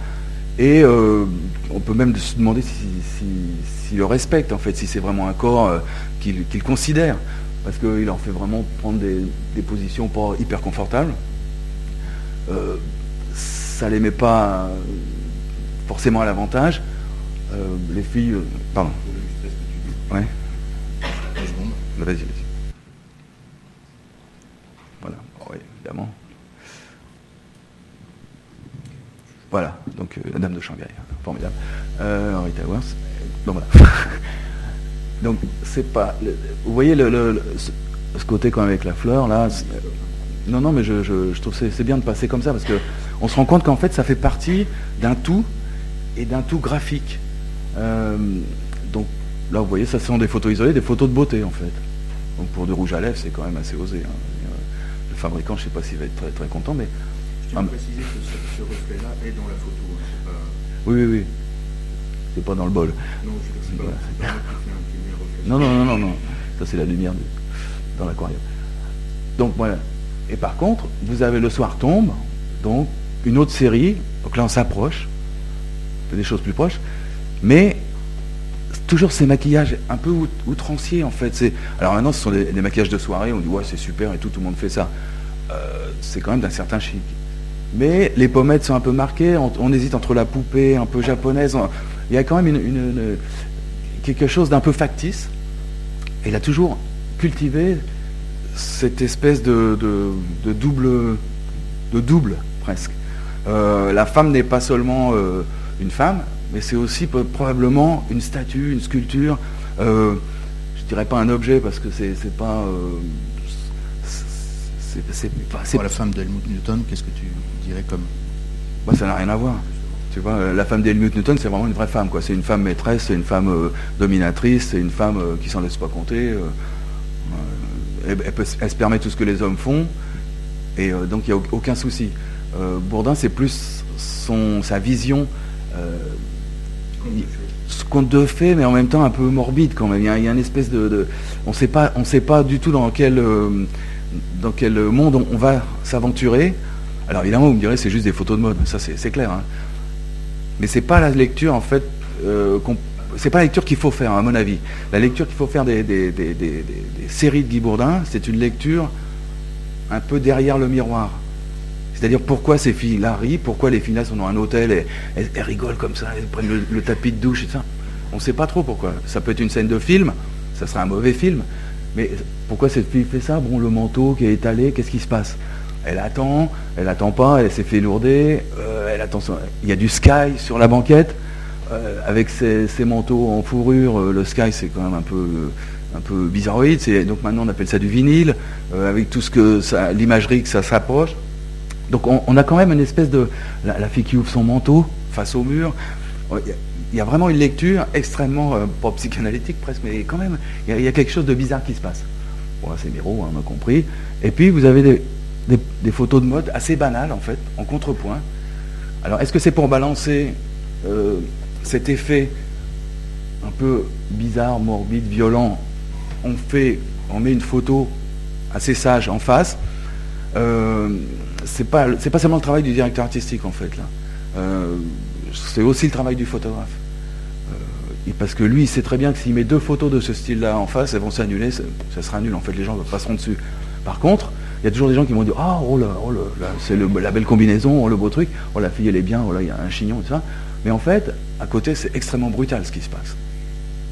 et euh, on peut même se demander s'il le respecte, en fait, si c'est vraiment un corps euh, qu'il considère, parce qu'il en fait vraiment prendre des, positions pas hyper confortables. ça les met pas forcément à l'avantage. Euh, les filles. Euh, pardon. Ouais. Vas-y, vas-y. Voilà, oui, évidemment. Voilà, donc euh, la dame de Shanghai, formidable. Euh, Henri Towers. Donc voilà. *laughs* donc c'est pas. vous voyez le, ce, côté quand même avec la fleur là. Non, non, mais je, je, trouve que c'est bien de passer comme ça parce que on se rend compte qu'en fait ça fait partie d'un tout et d'un tout graphique. Euh, donc là, vous voyez, ça sont des photos isolées, des photos de beauté en fait. Donc pour du rouge à lèvres, c'est quand même assez osé. Hein. Le fabricant, je ne sais pas s'il va être très, très content, mais tiens à préciser que ce, reflet-là est dans la photo. Hein, pas... Oui, oui, oui. C'est pas dans le bol. Non, je ne sais pas. non, non, non, non, non. Ça, c'est la lumière dans l'aquarium. Donc, voilà. Et par contre, vous avez Le Soir tombe, donc une autre série. Donc là, on s'approche. Des choses plus proches. Mais toujours ces maquillages un peu outranciers en fait. Alors maintenant ce sont des, maquillages de soirée, on dit ouais c'est super et tout, tout le monde fait ça. Euh, c'est quand même d'un certain chic. Mais les pommettes sont un peu marquées, on, hésite entre la poupée un peu japonaise. il y a quand même quelque chose d'un peu factice. Et il a toujours cultivé cette espèce de, double, de double presque. Euh, la femme n'est pas seulement euh, une femme, mais c'est aussi probablement une statue, une sculpture. Euh, je dirais pas un objet parce que c'est pas. C'est pas. la femme d'Helmut Newton, qu'est-ce que tu dirais comme. Bah, ça n'a rien à voir. Tu vois, euh, la femme d'Helmut Newton, c'est vraiment une vraie femme, quoi. C'est une femme maîtresse, c'est une femme euh, dominatrice, c'est une femme euh, qui s'en laisse pas compter. Elle, se permet tout ce que les hommes font, et donc il n'y a aucun souci. Bourdin, c'est plus son, sa vision, ce conte de fait, mais en même temps un peu morbide quand même. Il y a, une espèce de, on on sait pas du tout dans quel, dans quel monde on va s'aventurer. Alors évidemment, vous me direz, c'est juste des photos de mode, ça c'est clair. Hein. Mais c'est pas la lecture, en fait, euh, c'est pas la lecture qu'il faut faire, à mon avis. La lecture qu'il faut faire des, séries de Guy Bourdin, c'est une lecture un peu derrière le miroir. C'est-à-dire pourquoi ces filles-là rient, pourquoi les filles-là sont dans un hôtel et elles, rigolent comme ça, elles prennent le, tapis de douche et ça? On ne sait pas trop pourquoi. Ça peut être une scène de film, ça serait un mauvais film, mais pourquoi cette fille fait ça? Bon, le manteau qui est étalé, qu'est-ce qui se passe? Elle attend, elle attend pas, elle s'est fait lourder, euh, elle attend. Il y a du Sky sur la banquette, euh, avec ses, manteaux en fourrure. Euh, le Sky, c'est quand même un peu, un peu bizarroïde. Donc maintenant, on appelle ça du vinyle, avec tout ce que l'imagerie que ça s'approche. Donc on, a quand même une espèce de la, fille qui ouvre son manteau face au mur. Il y a vraiment une lecture extrêmement, pas psychanalytique presque, mais quand même, il y, a, quelque chose de bizarre qui se passe. Bon, c'est Miro, hein, on a compris. Et puis vous avez des, photos de mode assez banales en fait, en contrepoint. Alors est-ce que c'est pour balancer euh, cet effet un peu bizarre, morbide, violent? On fait, on met une photo assez sage en face. Euh, c'est pas pas seulement le travail du directeur artistique en fait là. C'est aussi le travail du photographe. Euh, parce que lui, il sait très bien que s'il met deux photos de ce style-là en face, elles vont s'annuler, ça, sera nul. En fait, les gens passeront dessus. Par contre, il y a toujours des gens qui vont dire Ah, oh là, oh là, c'est la belle combinaison, oh, le beau truc, oh la fille elle est bien, oh là il y a un chignon, tout ça. Mais en fait, à côté, c'est extrêmement brutal ce qui se passe.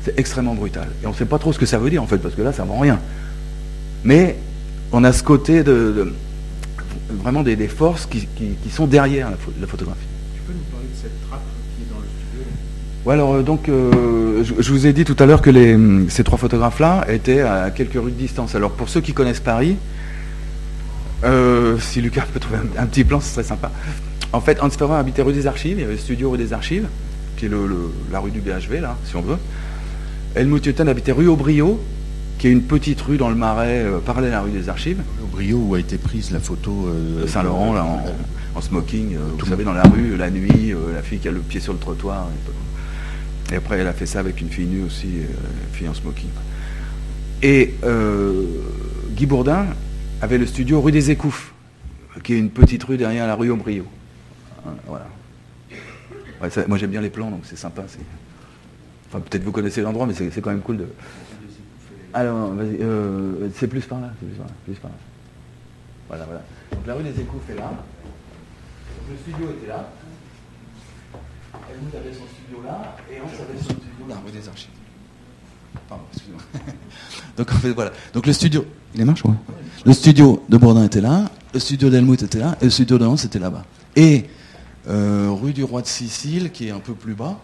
C'est extrêmement brutal. Et on ne sait pas trop ce que ça veut dire en fait, parce que là, ça ne vend rien. Mais on a ce côté de, vraiment des, forces qui, sont derrière la, photographie. Tu peux nous parler de cette trappe qui est dans le studio Ouais, alors euh, donc, euh, je, vous ai dit tout à l'heure que les, ces trois photographes-là étaient à quelques rues de distance. Alors pour ceux qui connaissent Paris, euh, si Lucas peut trouver un, petit plan, ce serait sympa. En fait, Hans Ferrer habitait rue des Archives, il y avait le studio rue des Archives, qui est la rue du BHV, là, si on veut. Helmut Newton habitait rue Aubrio, qui est une petite rue dans le Marais, euh, parallèle à la rue des Archives. Aubrio, où a été prise la photo euh, de Saint-Laurent, là, en, smoking, vous savez, dans la rue, la nuit, la fille qui a le pied sur le trottoir. Et, et, après, elle a fait ça avec une fille nue aussi, une fille en smoking. Et Guy Bourdin, avait le studio rue des Écouffes, qui est une petite rue derrière la rue Aubriot. Hein, voilà. moi j'aime bien les plans, donc c'est sympa. Enfin, peut-être vous connaissez l'endroit, mais c'est quand même cool de. Alors, vas-y, euh, c'est plus par là, c'est plus par là, plus par là. Voilà, voilà. Donc la rue des Écouffes est là. Le studio était là. Helmut avait son studio là, et on avait son studio là, rue des Archives. Pardon, excusez-moi. *laughs* Donc en fait voilà. Donc le studio, il est marche ouais. Le studio de Bourdin était là, le studio d'Helmut était là, et le studio de Hans était là-bas. Et euh, rue du Roi de Sicile, qui est un peu plus bas.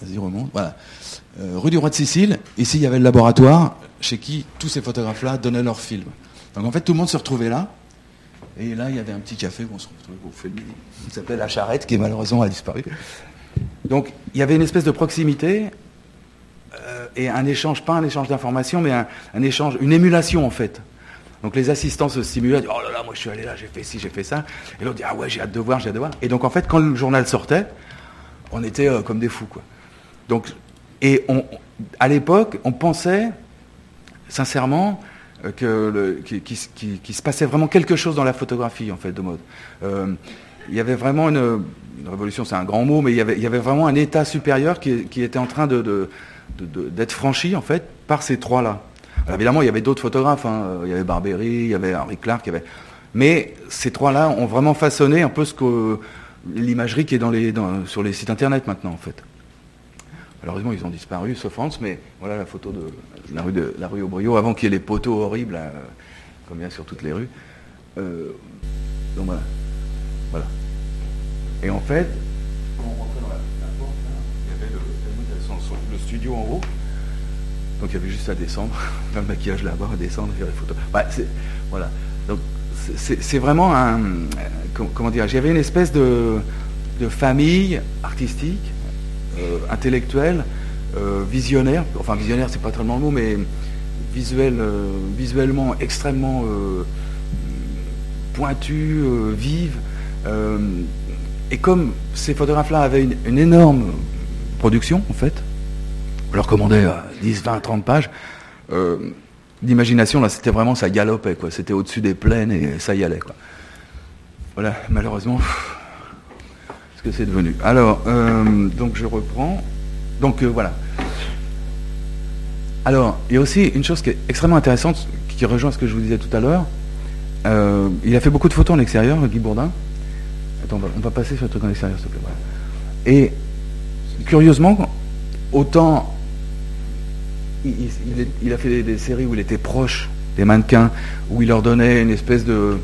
Vas-y remonte. Voilà. Euh, rue du Roi de Sicile. Ici il y avait le laboratoire chez qui tous ces photographes-là donnaient leurs films. Donc en fait tout le monde se retrouvait là. Et là, il y avait un petit café où on se retrouvait pour filmer. Il s'appelait La Charrette, qui malheureusement a disparu. Donc, il y avait une espèce de proximité euh, et un échange, pas un échange d'informations, mais un, échange, une émulation en fait. Donc les assistants se stimulaient, oh là là, moi je suis allé là, j'ai fait ci, j'ai fait ça. Et l'autre dit, ah ouais, j'ai hâte de voir, j'ai hâte de voir. Et donc en fait, quand le journal sortait, on était euh, comme des fous, quoi. Donc, et à l'époque, on pensait, sincèrement, que le, qui, se passait vraiment quelque chose dans la photographie en fait de mode. Euh, il y avait vraiment une, révolution, c'est un grand mot, mais il y, avait, vraiment un état supérieur qui, était en train d'être franchi en fait par ces trois-là. évidemment, il y avait d'autres photographes, hein. il y avait Barbery, il y avait Henri Clark, mais ces trois-là ont vraiment façonné un peu ce que l'imagerie qui est dans les, sur les sites internet maintenant en fait. Malheureusement, ils ont disparu, sauf Hans, mais voilà la photo de la rue, de, la rue Aubriot, avant qu'il y ait les poteaux horribles, euh, comme il y a sur toutes les rues. Euh, donc voilà. voilà. Et en fait, quand on rentrait dans la, la porte, il y avait le, studio en haut. Donc il y avait juste à descendre, *laughs* le maquillage là-bas, à descendre, faire les photos. Ouais, voilà. Donc c'est vraiment un. Comment dire J'avais une espèce de, de famille artistique euh, intellectuel, euh, visionnaire, enfin visionnaire c'est pas tellement le mot, mais visuel, euh, visuellement extrêmement pointu, vive. et comme ces photographes-là avaient une, énorme production, en fait, on leur commandait 10, 20, 30 pages, l'imagination, là, c'était vraiment, ça galopait, quoi. C'était au-dessus des plaines et ça y allait, quoi. Voilà, malheureusement, c'est devenu. Alors, euh, donc je reprends. Donc euh, voilà. Alors, il y a aussi une chose qui est extrêmement intéressante, qui rejoint ce que je vous disais tout à l'heure. Euh, il a fait beaucoup de photos en extérieur, Guy Bourdin. Attends, on va, passer sur le truc en extérieur, s'il te plaît. Et curieusement, autant il, a fait des, séries où il était proche des mannequins, où il leur donnait une espèce de.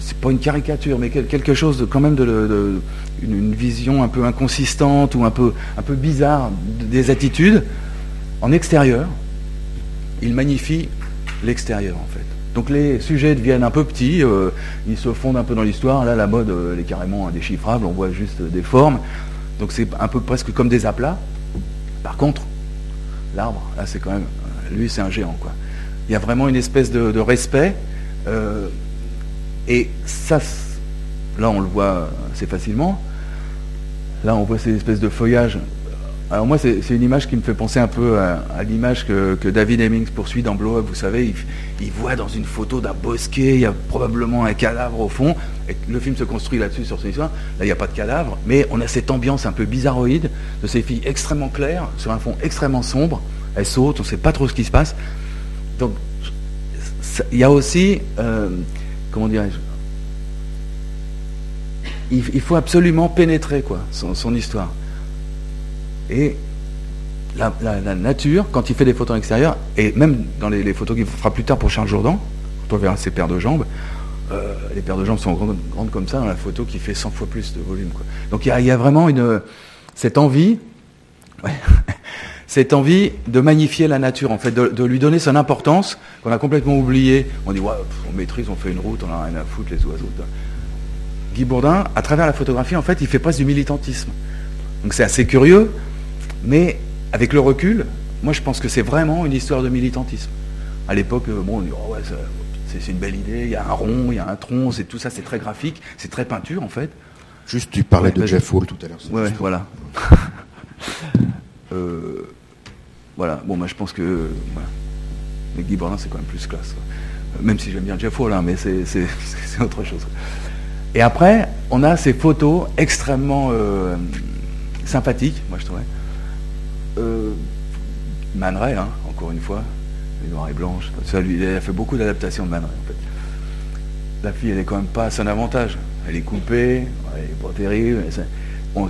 C'est pas une caricature, mais quelque chose de, quand même de, une, vision un peu inconsistante ou un peu, un peu bizarre des attitudes. En extérieur, il magnifie l'extérieur en fait. Donc les sujets deviennent un peu petits, euh, ils se fondent un peu dans l'histoire. Là, la mode, euh, elle est carrément indéchiffrable, on voit juste des formes. Donc c'est un peu presque comme des aplats. Par contre, l'arbre, là c'est quand même, lui c'est un géant quoi. Il y a vraiment une espèce de, de respect euh, et ça, là on le voit assez facilement. Là on voit ces espèces de feuillages. Alors moi c'est une image qui me fait penser un peu à, l'image que, David Hemmings poursuit dans Blow Up. Vous savez, il, voit dans une photo d'un bosquet, il y a probablement un cadavre au fond. Et le film se construit là-dessus sur son histoire. Là il n'y a pas de cadavre, mais on a cette ambiance un peu bizarroïde de ces filles extrêmement claires sur un fond extrêmement sombre elle saute, on ne sait pas trop ce qui se passe. Donc, il y a aussi, euh, comment dirais-je, il, faut absolument pénétrer son, histoire. Et la, nature, quand il fait des photos en extérieur, et même dans les, photos qu'il fera plus tard pour Charles Jourdan, quand on verra ses paires de jambes, euh, les paires de jambes sont grandes, comme ça dans la photo qui fait 100 fois plus de volume. Donc il y, a, vraiment cette envie. Cette envie de magnifier la nature, en fait, de, de lui donner son importance qu'on a complètement oublié. On dit, ouais, on maîtrise, on fait une route, on a rien à foutre, les oiseaux. Guy Bourdin, à travers la photographie, en fait, il fait presque du militantisme. Donc c'est assez curieux, mais avec le recul, moi je pense que c'est vraiment une histoire de militantisme. À l'époque, bon, on dit, oh, ouais, c'est une belle idée, il y a un rond, il y a un tronc, c'est tout ça, c'est très graphique, c'est très peinture, en fait. Juste, tu parlais ouais, de Jeff Hall tout à l'heure. Ouais voilà. *laughs* euh, voilà, bon, moi je pense que. Guy Bourdin, c'est quand même plus classe. Même si j'aime bien Jeff Wall, hein, mais *laughs* c'est autre chose. Et après, on a ces photos extrêmement euh, sympathiques, moi je trouvais. Euh, Man Ray, hein, encore une fois, les et blanches. Ça, lui, il a fait beaucoup d'adaptations de Man Ray, en fait. La fille, elle est quand même pas à son avantage. Elle est coupée, elle est pas terrible.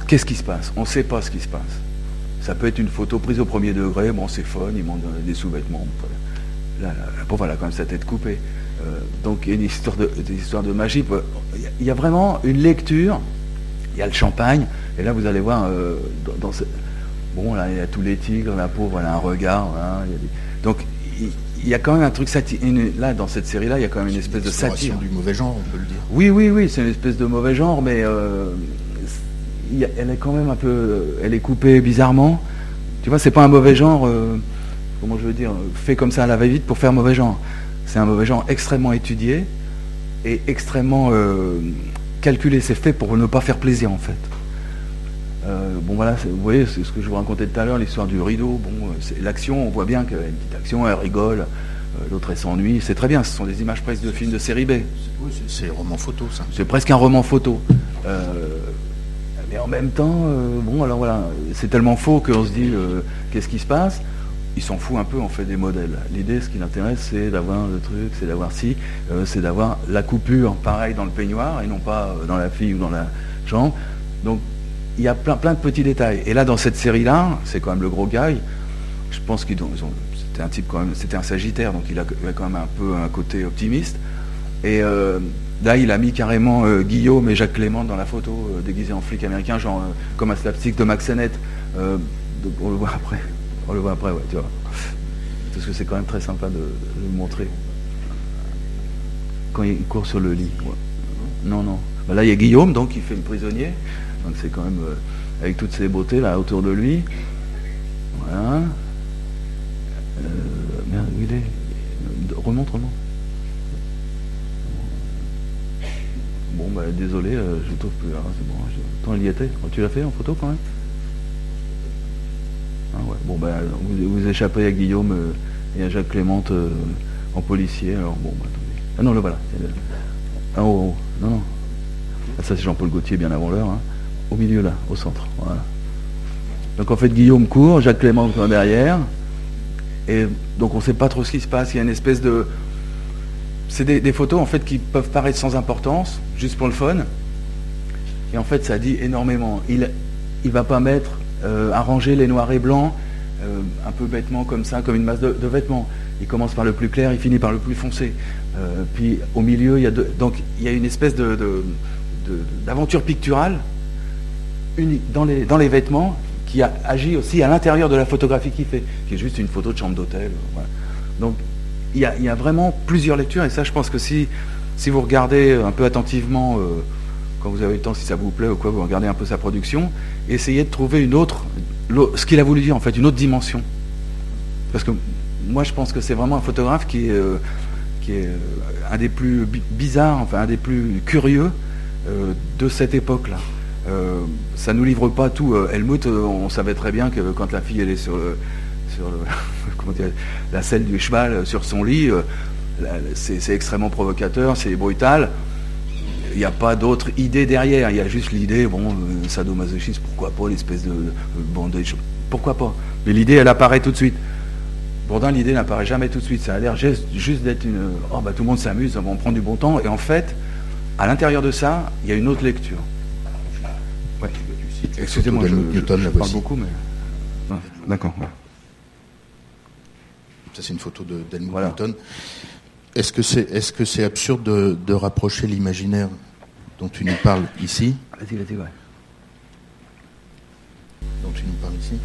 Qu'est-ce qui se passe? On ne sait pas ce qui se passe. Ça peut être une photo prise au premier degré, bon c'est fun, il monte des sous-vêtements. Là, la pauvre, elle a quand même sa tête coupée. Euh, donc il y a une histoire de, des histoires de magie. Il y a vraiment une lecture, il y a le champagne, et là vous allez voir, euh, dans, bon là il y a tous les tigres, la pauvre elle a un regard. Hein, donc il y a quand même un truc Là, dans cette série-là, il y a quand même une espèce de satire. du mauvais genre, on peut le dire. Oui, oui, oui, c'est une espèce de mauvais genre, mais euh, elle est quand même un peu. Elle est coupée bizarrement. Tu vois, c'est pas un mauvais genre, euh, comment je veux dire, fait comme ça à la va-vite pour faire mauvais genre. C'est un mauvais genre extrêmement étudié et extrêmement euh, calculé. C'est fait pour ne pas faire plaisir, en fait. Euh, bon voilà, vous voyez, c'est ce que je vous racontais tout à l'heure, l'histoire du rideau. Bon, c'est l'action, on voit bien qu'il y a une petite action, elle rigole, l'autre elle s'ennuie, c'est très bien, ce sont des images presque de films de série B. C'est un roman photo ça. C'est presque un roman photo. Euh, mais en même temps, bon alors voilà, c'est tellement faux qu'on se dit qu'est-ce qui se passe? Il s'en fout un peu en fait des modèles. L'idée, ce qui l'intéresse, c'est d'avoir le truc, c'est d'avoir si, c'est d'avoir la coupure pareil dans le peignoir et non pas dans la fille ou dans la jambe. Donc il y a plein, plein de petits détails. Et là, dans cette série-là, c'est quand même le gros gars. Je pense qu'ils ont, c'était un type quand même, c'était un Sagittaire, donc il a, quand même un peu un côté optimiste. Et euh, là, il a mis carrément euh, Guillaume et Jacques Clément dans la photo, euh, déguisés en flic américain, genre comme un slapstick de Max Sennett. on le voit après. *laughs* On le voit après, ouais, tu vois. Parce que c'est quand même très sympa de, le montrer. Quand il court sur le lit. Non, non. Bah, là, il y a Guillaume, donc, il fait le prisonnier. Donc c'est quand même euh, avec toutes ces beautés là autour de lui. Voilà. Euh, merde, où il est? Remonte, remonte. Bon, bah désolé, euh, je ne trouve plus. Hein, c'est bon, Tant il y était. Tu l'as fait en photo quand même? Ah, ouais. Bon, bah vous, échappez à Guillaume et à Jacques Clément en policier. Alors bon, bah, attendez. Ah non, le voilà. Ah, oh, oh, non, non. Ah, ça c'est Jean-Paul Gaultier bien avant l'heure. Hein au milieu là, au centre. Donc en fait Guillaume court, Jacques Clément derrière. Et donc on ne sait pas trop ce qui se passe. Il y a une espèce de. C'est des, photos en fait qui peuvent paraître sans importance, juste pour le fun. Et en fait ça dit énormément. Il ne va pas mettre, euh, arranger les noirs et blancs, euh, un peu bêtement comme ça, comme une masse de, vêtements. Il commence par le plus clair, il finit par le plus foncé. Euh, puis au milieu, il y a donc il y a une espèce de, d'aventure picturale dans les, dans les vêtements qui agit aussi à l'intérieur de la photographie qu'il fait, qui est juste une photo de chambre d'hôtel. Donc il y, a, vraiment plusieurs lectures, et ça je pense que si, vous regardez un peu attentivement, euh, quand vous avez le temps, si ça vous plaît ou quoi, vous regardez un peu sa production, essayez de trouver une autre, ce qu'il a voulu dire en fait, une autre dimension. Parce que moi je pense que c'est vraiment un photographe qui est, euh, euh, un des plus bizarres, enfin un des plus curieux de cette époque-là. Euh, ça nous livre pas tout. Helmut, on savait très bien que quand la fille elle est sur, sur *laughs* la selle du cheval sur son lit, c'est extrêmement provocateur, c'est brutal. Il n'y a pas d'autre idée derrière. Il y a juste l'idée, bon, sadomasochisme, pourquoi pas, l'espèce de, bandage, pourquoi pas. Mais l'idée, elle apparaît tout de suite. Bourdin, l'idée n'apparaît jamais tout de suite. Ça a l'air juste, d'être une. Oh, bah tout le monde s'amuse, on prend du bon temps. Et en fait, à l'intérieur de ça, il y a une autre lecture. Excusez-moi, je, je, parle beaucoup, mais... Ah, d'accord. Ça, c'est une photo d'Helmut Newton. Est-ce que c'est est -ce c'est absurde de, de rapprocher l'imaginaire dont tu nous parles ici Vas-y, vas-y, ouais. Dont tu nous parles ici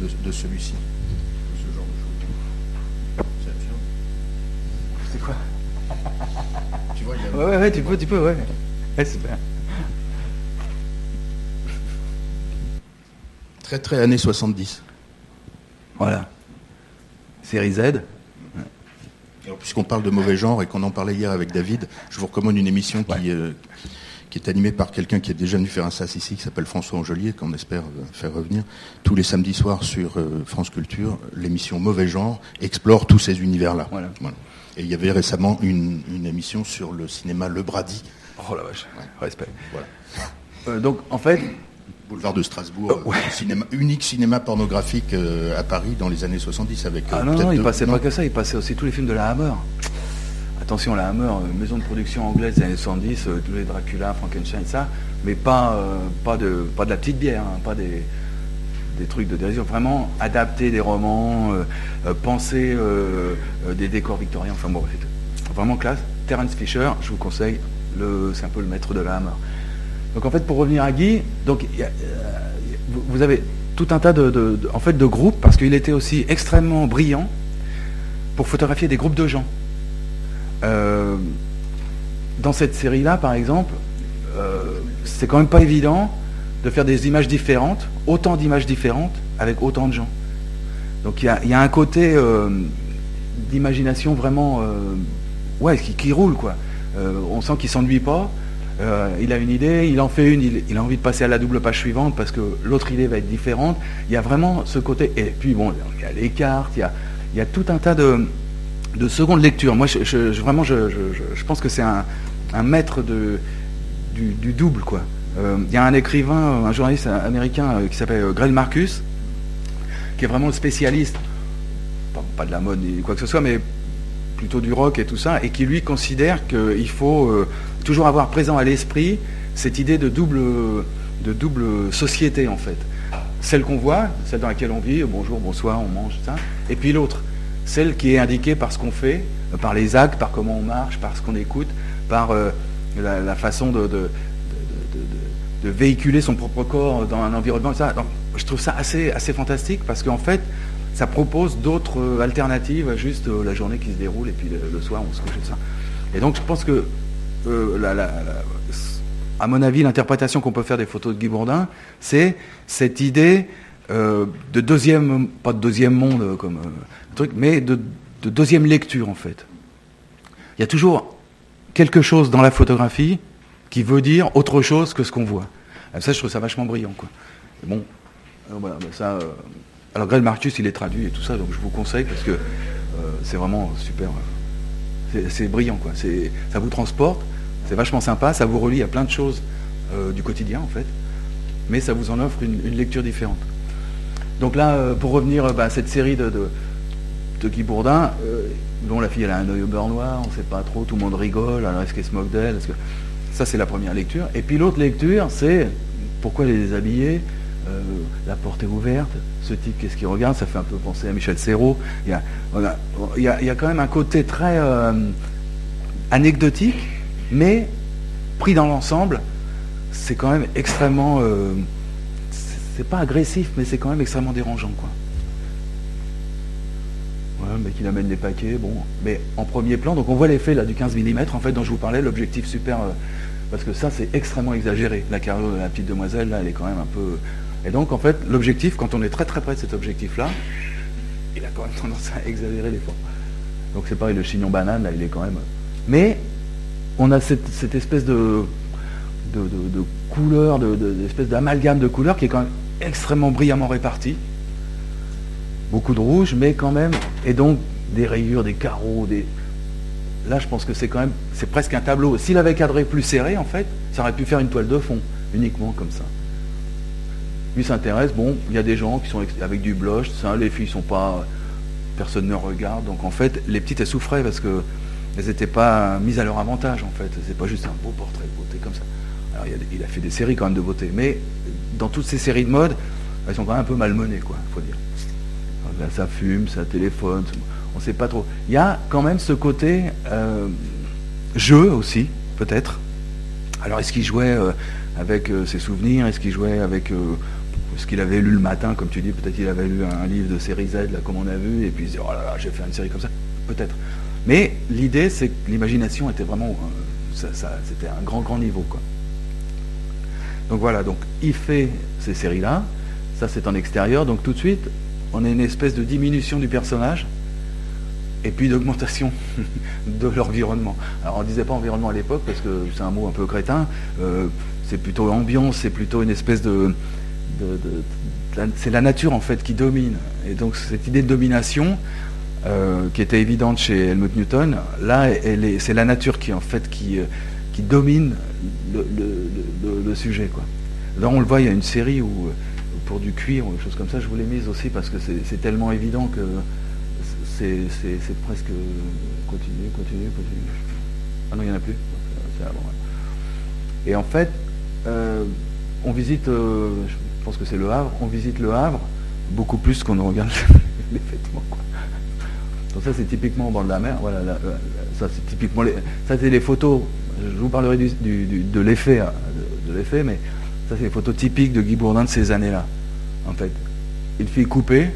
De, de celui-ci De ce genre de choses C'est absurde C'est quoi? Tu vois, il y a... Ouais, ouais, ouais, tu peux, tu peux, ouais. ouais super. Très très années 70. Voilà. Série Z. Puisqu'on parle de mauvais genre et qu'on en parlait hier avec David, je vous recommande une émission qui, euh, qui est animée par quelqu'un qui est déjà venu faire un sas ici, qui s'appelle François Angelier, qu'on espère euh, faire revenir. Tous les samedis soirs sur euh, France Culture, l'émission Mauvais genre explore tous ces univers-là. Voilà. Et il y avait récemment une, émission sur le cinéma Le Brady. Oh la vache, respect. Voilà. donc en fait, boulevard de Strasbourg, oh, cinéma, unique cinéma pornographique euh, à Paris dans les années 70 avec. ah euh, non, non, il passait pas que ça, il passait aussi tous les films de la Hammer. Attention, la Hammer, euh, maison de production anglaise des années 70, tous les Dracula, Frankenstein, ça, mais pas, pas, de, pas de la petite bière, hein, pas des. des trucs de dérision, vraiment adapter des romans, penser des décors victoriens, enfin bon, c'est vraiment classe. Terence Fisher, je vous conseille, c'est un peu le maître de la Donc en fait, pour revenir à Guy, donc, vous avez tout un tas de, en fait, de groupes, parce qu'il était aussi extrêmement brillant pour photographier des groupes de gens. Euh, dans cette série-là, par exemple, euh, c'est quand même pas évident de faire des images différentes, autant d'images différentes, avec autant de gens. Donc il y, a, un côté euh, d'imagination vraiment, ouais, qui, qui, roule quoi. on sent qu'il s'ennuie pas. Il a une idée, il en fait une, il, a envie de passer à la double page suivante parce que l'autre idée va être différente. Il y a vraiment ce côté. Et puis bon, il y a les cartes, il y a, tout un tas de, de seconde lecture. Moi, je, vraiment, je, pense que c'est un, maître du, double. Euh, il y a un écrivain, un journaliste américain euh, qui s'appelle euh, Greg Marcus, qui est vraiment le spécialiste, pas, de la mode ni quoi que ce soit, mais plutôt du rock et tout ça, et qui lui considère qu'il faut toujours avoir présent à l'esprit cette idée de double, de double société, en fait. Celle qu'on voit, celle dans laquelle on vit, bonjour, bonsoir, on mange, ça, et puis l'autre celle qui est indiquée par ce qu'on fait, euh, par les actes, par comment on marche, par ce qu'on écoute, par euh, la, façon de, de, véhiculer son propre corps dans un environnement. Ça. je trouve ça assez, assez fantastique parce qu'en fait, ça propose d'autres euh, alternatives à juste la journée qui se déroule et puis le, soir on se couche et ça. Et donc je pense que, à mon avis, l'interprétation qu'on peut faire des photos de Guy Bourdin, c'est cette idée de deuxième, pas de deuxième monde comme truc, mais de, deuxième lecture en fait. Il y a toujours quelque chose dans la photographie qui veut dire autre chose que ce qu'on voit. ça, je trouve ça vachement brillant. Quoi. bon, alors, ben ça, euh, alors Greg il est traduit et tout ça, donc je vous conseille parce que euh, c'est vraiment super. c'est brillant, quoi. Ça vous transporte, c'est vachement sympa, ça vous relie à plein de choses euh, du quotidien en fait, mais ça vous en offre une, lecture différente. Donc là, pour revenir bah, à cette série de de Guy Bourdin, euh, dont la fille elle a un œil au beurre noir, on ne sait pas trop, tout le monde rigole, alors est-ce qu'elle se moque d'elle. Ça c'est la première lecture. Et puis l'autre lecture, c'est pourquoi déshabillée, euh, la porte est ouverte, ce type qu'est-ce qu'il regarde, ça fait un peu penser à Michel Serrault. Il y a, quand même un côté très euh, anecdotique, mais pris dans l'ensemble, c'est quand même extrêmement... c'est pas agressif, mais c'est quand même extrêmement dérangeant. quoi mais qu'il amène des paquets, bon. Mais en premier plan, donc on voit l'effet là du 15 mm, en fait, dont je vous parlais, l'objectif super, euh, parce que ça c'est extrêmement exagéré. La carrière de la petite demoiselle, là, elle est quand même un peu. Et donc en fait, l'objectif, quand on est très très près de cet objectif-là, il a quand même tendance à exagérer l'effort. Donc c'est pareil, le chignon banane, là, il est quand même. Mais on a cette, espèce de, de, de, couleur, d'espèce d'amalgame de couleurs qui est quand même extrêmement brillamment réparti beaucoup de rouge, mais quand même, et donc des rayures, des carreaux, des. Là, je pense que c'est quand même, c'est presque un tableau. S'il avait cadré plus serré, en fait, ça aurait pu faire une toile de fond, uniquement comme ça. Lui s'intéresse, bon, il y a des gens qui sont avec du blush, ça, les filles sont pas, personne ne regarde, donc en fait, les petites elles souffraient parce que elles n'étaient pas mises à leur avantage, en fait. C'est pas juste un beau portrait de beauté comme ça. Alors, il a, il fait des séries quand même de beauté, mais dans toutes ces séries de mode, elles sont quand même un peu malmenées, quoi, faut dire ça fume, ça téléphone, on ne sait pas trop. Il y a quand même ce côté euh, jeu aussi, peut-être. Alors est-ce qu'il jouait euh, avec euh, ses souvenirs? Est-ce qu'il jouait avec ce qu'il avait lu le matin, comme tu dis Peut-être qu'il avait lu un, livre de série Z, là, comme on a vu, et puis il dit, oh là là, j'ai fait une série comme ça. Peut-être. Mais l'idée, c'est que l'imagination était vraiment... c'était un grand, grand niveau. Donc voilà, donc il fait ces séries-là. Ça, c'est en extérieur. Donc tout de suite, on a une espèce de diminution du personnage et puis d'augmentation *laughs* de l'environnement. Alors on ne disait pas environnement à l'époque parce que c'est un mot un peu crétin, euh, c'est plutôt ambiance, c'est plutôt une espèce de... c'est la nature en fait qui domine. Et donc cette idée de domination, euh, qui était évidente chez Helmut Newton, là c'est la nature qui en fait qui, euh, domine le, sujet. Là on le voit, il y a une série où pour du cuir ou des choses comme ça, je vous l'ai mise aussi parce que c'est tellement évident que c'est presque continue, continue, continue. Ah non, il n'y en a plus. Et en fait, euh, on visite, euh, je pense que c'est le Havre, on visite le Havre beaucoup plus qu'on ne regarde *laughs* les vêtements. Donc ça c'est typiquement au bord de la mer. Voilà, ça c'est typiquement les, ça c'est les photos. Je vous parlerai de l'effet, hein, de, l'effet, mais ça c'est les photos typiques de Guy Bourdin de ces années-là. En fait, une fille coupée,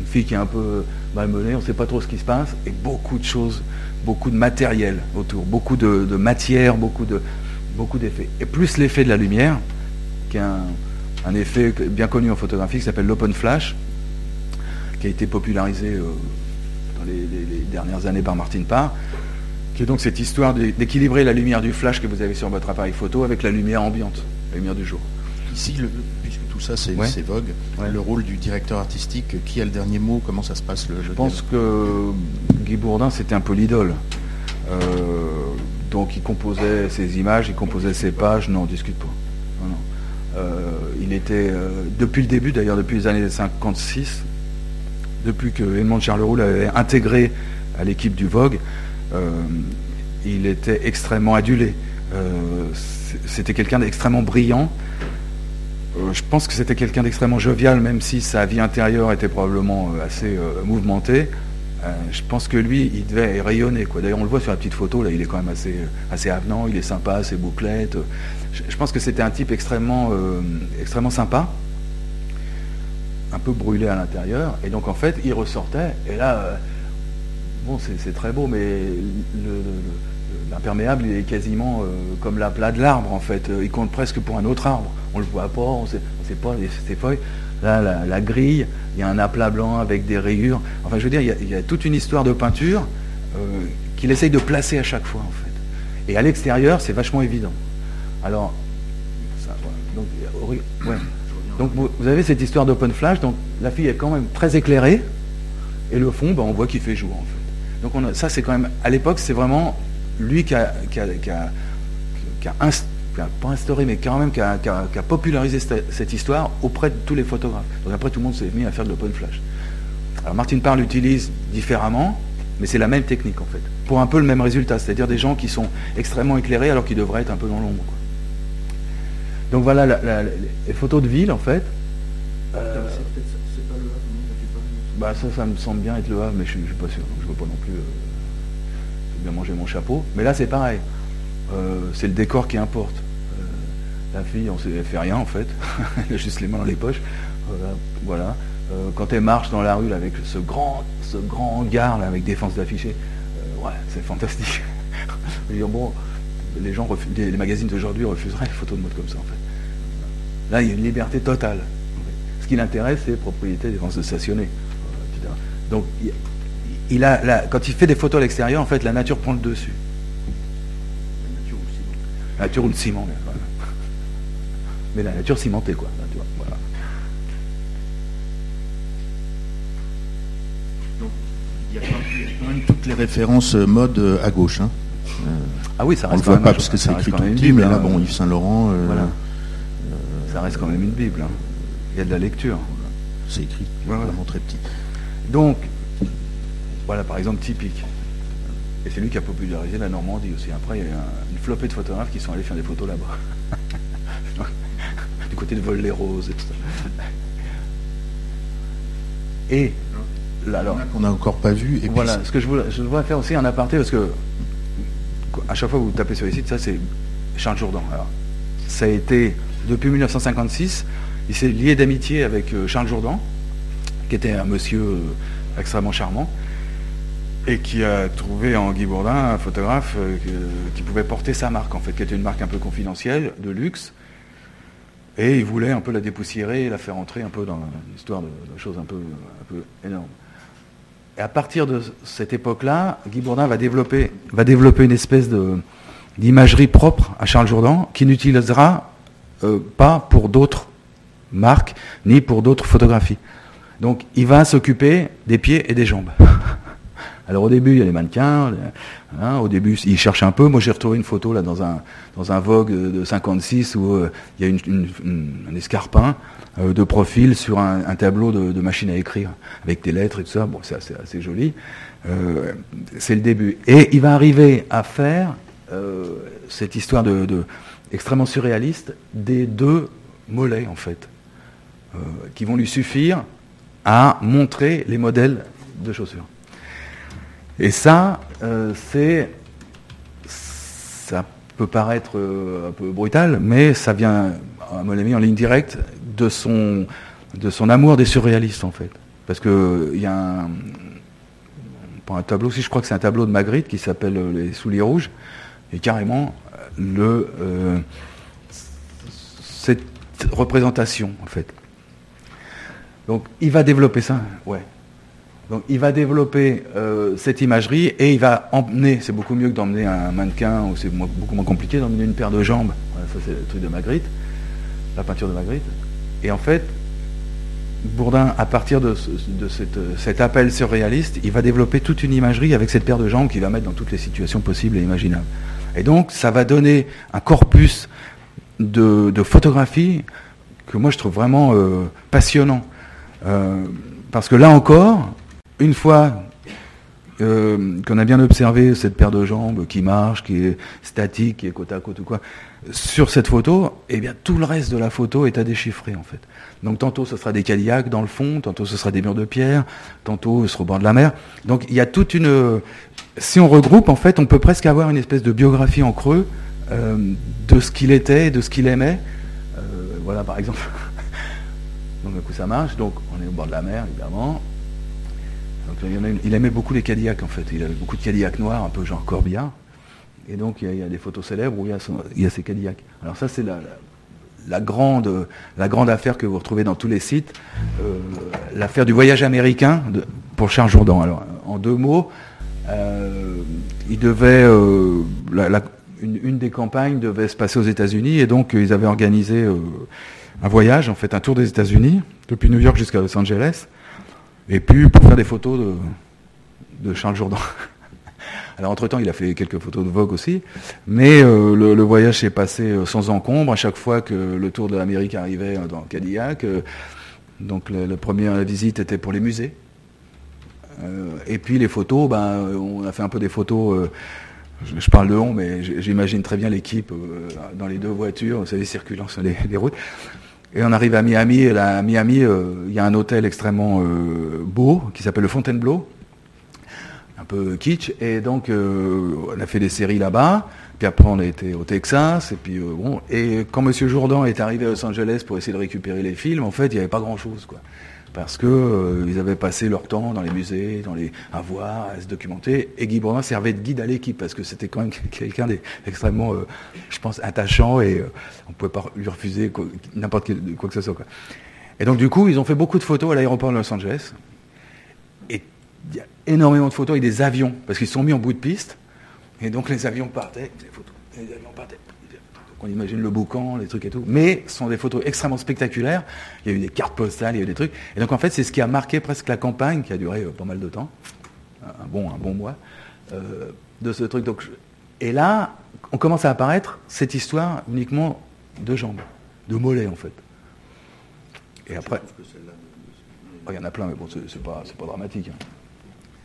une fille qui est un peu malmenée, on ne sait pas trop ce qui se passe, et beaucoup de choses, beaucoup de matériel autour, beaucoup de, matière, beaucoup de beaucoup d'effets. Et plus l'effet de la lumière, qui est un, effet bien connu en photographie qui s'appelle l'open flash, qui a été popularisé euh, les, dernières années par Martin Parr, qui est donc cette histoire d'équilibrer la lumière du flash que vous avez sur votre appareil photo avec la lumière ambiante, la lumière du jour. Ici, puisque tout ça c'est Vogue, le rôle du directeur artistique, qui a le dernier mot Comment ça se passe le, Je pense que Guy Bourdin c'était un peu l'idole. Euh, donc il composait ses images, il composait ses pages, non, on discute pas. Euh, il était, depuis le début, d'ailleurs depuis les années 56, depuis que Edmond Charleroux l'avait intégré à l'équipe du Vogue, euh, il était extrêmement adulé. Euh, c'était quelqu'un d'extrêmement brillant. Euh, je pense que c'était quelqu'un d'extrêmement jovial, même si sa vie intérieure était probablement assez mouvementée. je pense que lui, il devait rayonner. D'ailleurs, on le voit sur la petite photo, là, il est quand même assez, assez avenant, il est sympa, ses bouclettes. Je, pense que c'était un type extrêmement, extrêmement sympa un peu brûlé à l'intérieur. Et donc en fait, il ressortait. Et là, euh, bon, c'est très beau, mais l'imperméable, il est quasiment euh, comme la plat de l'arbre en fait. Il compte presque pour un autre arbre. On le voit pas, on ne sait pas ses feuilles. Là, la, grille, il y a un aplat blanc avec des rayures. Enfin, je veux dire, il y a, toute une histoire de peinture euh, qu'il essaye de placer à chaque fois en fait. Et à l'extérieur, c'est vachement évident. Alors, ça, donc, ouais. Donc vous avez cette histoire d'open flash, donc la fille est quand même très éclairée, et le fond, ben, on voit qu'il fait jour en fait. Donc on ça c'est quand même, à l'époque c'est vraiment lui qui a, instauré, mais quand même qui a, popularisé cette, histoire auprès de tous les photographes. Donc après tout le monde s'est mis à faire de l'open flash. Alors Martin Parr l'utilise différemment, mais c'est la même technique en fait, pour un peu le même résultat, c'est-à-dire des gens qui sont extrêmement éclairés alors qu'ils devraient être un peu dans l'ombre. Donc voilà les photos de ville en fait. Euh, bah ça, ça me semble bien être le Havre, mais je, ne suis pas sûr. je ne veux pas non plus euh, bien manger mon chapeau. Mais là c'est pareil. Euh, c'est le décor qui importe. la fille, on ne fait rien en fait. *laughs* elle a juste les mains dans les poches. voilà. quand elle marche dans la rue avec ce grand, ce grand hangar avec défense d'affichés, ouais, c'est fantastique. *laughs* bon, les gens, les, les magazines d'aujourd'hui refuseraient les photos de mode comme ça en fait. Là, il y a une liberté totale. Ce qui l'intéresse, c'est propriété des de stationner. Donc, il a, quand il fait des photos à l'extérieur, en fait, la nature prend le dessus. La nature ou le ciment. Mais la nature cimentée, quoi. il y a quand même toutes les références euh, mode euh, à gauche. Hein. Ah oui, ça reste On ne le voit pas parce que c'est écrit tout petit, mais là, hein. bon, Yves Saint Laurent. Euh, voilà ça reste quand même une Bible. Hein. Il y a de la lecture. C'est écrit vraiment très petit. Donc, voilà par exemple typique. Et c'est lui qui a popularisé la Normandie aussi. Après, il y a une flopée de photographes qui sont allés faire des photos là-bas. *laughs* du côté de Vol-les-Roses et tout ça. Et là, alors. Qu'on n'a encore pas vu. Et voilà, ce que je voudrais, je voudrais faire aussi un aparté parce que à chaque fois que vous tapez sur les sites, ça c'est Charles Jourdan. Ça a été depuis 1956. Il s'est lié d'amitié avec euh, Charles Jourdan, qui était un monsieur euh, extrêmement charmant, et qui a trouvé en Guy Bourdin un photographe euh, qui pouvait porter sa marque, en fait, qui était une marque un peu confidentielle, de luxe. Et il voulait un peu la dépoussiérer la faire entrer un peu dans une histoire de, choses un peu, un peu énormes. Et à partir de cette époque-là, Guy Bourdin va développer, une espèce d'imagerie propre à Charles Jourdan, qui n'utilisera euh, pas pour d'autres marques, ni pour d'autres photographies. Donc il va s'occuper des pieds et des jambes. *laughs* Alors au début, il y a les mannequins. Hein, au début, il cherche un peu. Moi, j'ai retrouvé une photo là dans un Vogue de 56 où euh, il y a un escarpin euh, de profil sur un, tableau de, machine à écrire avec des lettres et tout ça. Bon, c'est assez, joli. c'est le début. Et il va arriver à faire cette histoire de extrêmement surréaliste des deux mollets, en fait. qui vont lui suffire à montrer les modèles de chaussures. Et ça, c'est ça peut paraître un peu brutal, mais ça vient, à mon avis, en ligne directe de son, de son amour des surréalistes, en fait. Parce qu'il y a un, un tableau, si je crois que c'est un tableau de Magritte qui s'appelle Les souliers rouges, et carrément le, euh, cette représentation, en fait. Donc il va développer ça, ouais. Donc il va développer euh, cette imagerie et il va emmener, c'est beaucoup mieux que d'emmener un mannequin, ou c'est beaucoup moins compliqué d'emmener une paire de jambes. ça c'est le truc de Magritte, la peinture de Magritte. Et en fait, Bourdin, à partir de, cet appel surréaliste, il va développer toute une imagerie avec cette paire de jambes qu'il va mettre dans toutes les situations possibles et imaginables. Et donc, ça va donner un corpus de, photographie que moi je trouve vraiment euh, passionnant. Euh, parce que là encore, une fois euh, qu'on a bien observé cette paire de jambes qui marche, qui est statique, qui est côte à côte ou quoi, sur cette photo, eh bien tout le reste de la photo est à déchiffrer en fait. Donc tantôt ce sera des Cadillacs dans le fond, tantôt ce sera des murs de pierre, tantôt ce sera au bord de la mer. Donc il y a toute une... Si on regroupe, en fait, on peut presque avoir une espèce de biographie en creux euh, de ce qu'il était, de ce qu'il aimait. Euh, voilà par exemple. *laughs* donc du coup ça marche, donc on est au bord de la mer évidemment. Il, aimait beaucoup les Cadillacs en fait. Il avait beaucoup de Cadillacs noirs, un peu genre Corbillard. Et donc il y, a, des photos célèbres où il y a, ces Cadillacs. Alors ça c'est la, la grande, la grande affaire que vous retrouvez dans tous les sites, euh, l'affaire du voyage américain pour Charles Jourdan. Alors, en deux mots, euh, il devait, euh, une, des campagnes devait se passer aux États-Unis et donc ils avaient organisé un voyage, en fait, un tour des États-Unis depuis New York jusqu'à Los Angeles, et puis pour faire des photos de, Charles Jourdan. *laughs* Alors entre-temps, il a fait quelques photos de Vogue aussi, mais euh, le, voyage s'est passé euh, sans encombre à chaque fois que le Tour de l'Amérique arrivait euh, dans Cadillac. donc la première visite était pour les musées. et puis les photos, ben, on a fait un peu des photos je, parle de on, mais j'imagine très bien l'équipe dans les deux voitures, vous savez, circulant sur les, routes. Et on arrive à Miami, et à Miami, il y a un hôtel extrêmement beau qui s'appelle le Fontainebleau, un peu kitsch. Et donc, euh, on a fait des séries là-bas. Puis après, on a été au Texas. Et puis, euh, bon. Et quand Monsieur Jourdan est arrivé à Los Angeles pour essayer de récupérer les films, en fait, il n'y avait pas grand-chose, quoi. Parce que euh, ils avaient passé leur temps dans les musées, dans les à voir, à se documenter. Et Guy Bourdin servait de guide à l'équipe parce que c'était quand même *laughs* quelqu'un d'extrêmement, je pense, attachant et on ne pouvait pas lui refuser n'importe quoi que ce soit. Et donc, du coup, ils ont fait beaucoup de photos à l'aéroport de Los Angeles. Et il y a énormément de photos avec des avions, parce qu'ils sont mis en bout de piste, et donc les avions partaient. On imagine le boucan, les trucs et tout, mais ce sont des photos extrêmement spectaculaires. Il y a eu des cartes postales, il y a eu des trucs. Et donc en fait, c'est ce qui a marqué presque la campagne, qui a duré euh, pas mal de temps, un bon, mois, euh, de ce truc. Et là, on commence à apparaître cette histoire uniquement de jambes, de mollets en fait. Et après. Il y en a plein, mais bon, c'est pas, pas dramatique. Hein.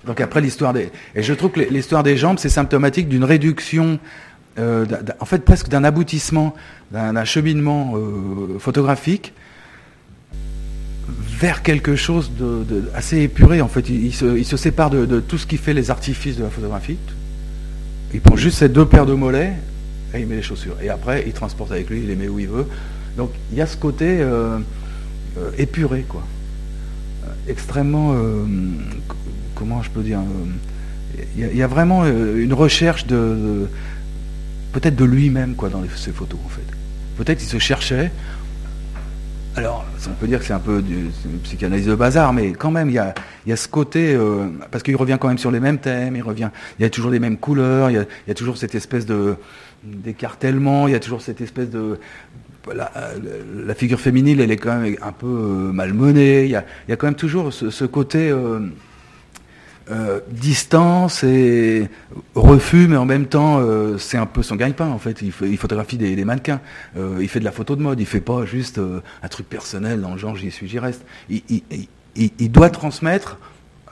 Donc après l'histoire des... Et je trouve que l'histoire des jambes, c'est symptomatique d'une réduction, euh, en fait presque d'un aboutissement, d'un cheminement euh, photographique vers quelque chose de, assez épuré. En fait, il, se, sépare de, tout ce qui fait les artifices de la photographie. Il prend juste ces deux paires de mollets et il met les chaussures. Et après, il transporte avec lui, il les met où il veut. Donc il y a ce côté euh, épuré, quoi. extrêmement comment je peux dire Il y, a vraiment une recherche de, peut-être de lui-même quoi dans ces photos en fait. Peut-être qu'il se cherchait. Alors, on peut dire que c'est un peu une psychanalyse de bazar, mais quand même, il y a, ce côté, euh, parce qu'il revient quand même sur les mêmes thèmes, il revient, il y a toujours les mêmes couleurs, il y a, toujours cette espèce de d'écartèlement, il y a toujours cette espèce de la, figure féminine, elle est quand même un peu malmenée. Il y a, il y a quand même toujours ce, côté euh, distance et refus, mais en même temps, euh, c'est un peu son gagne-pain en fait. Il, photographie des, mannequins, euh, il fait de la photo de mode, il fait pas juste un truc personnel dans le genre j'y suis, j'y reste. Il, doit transmettre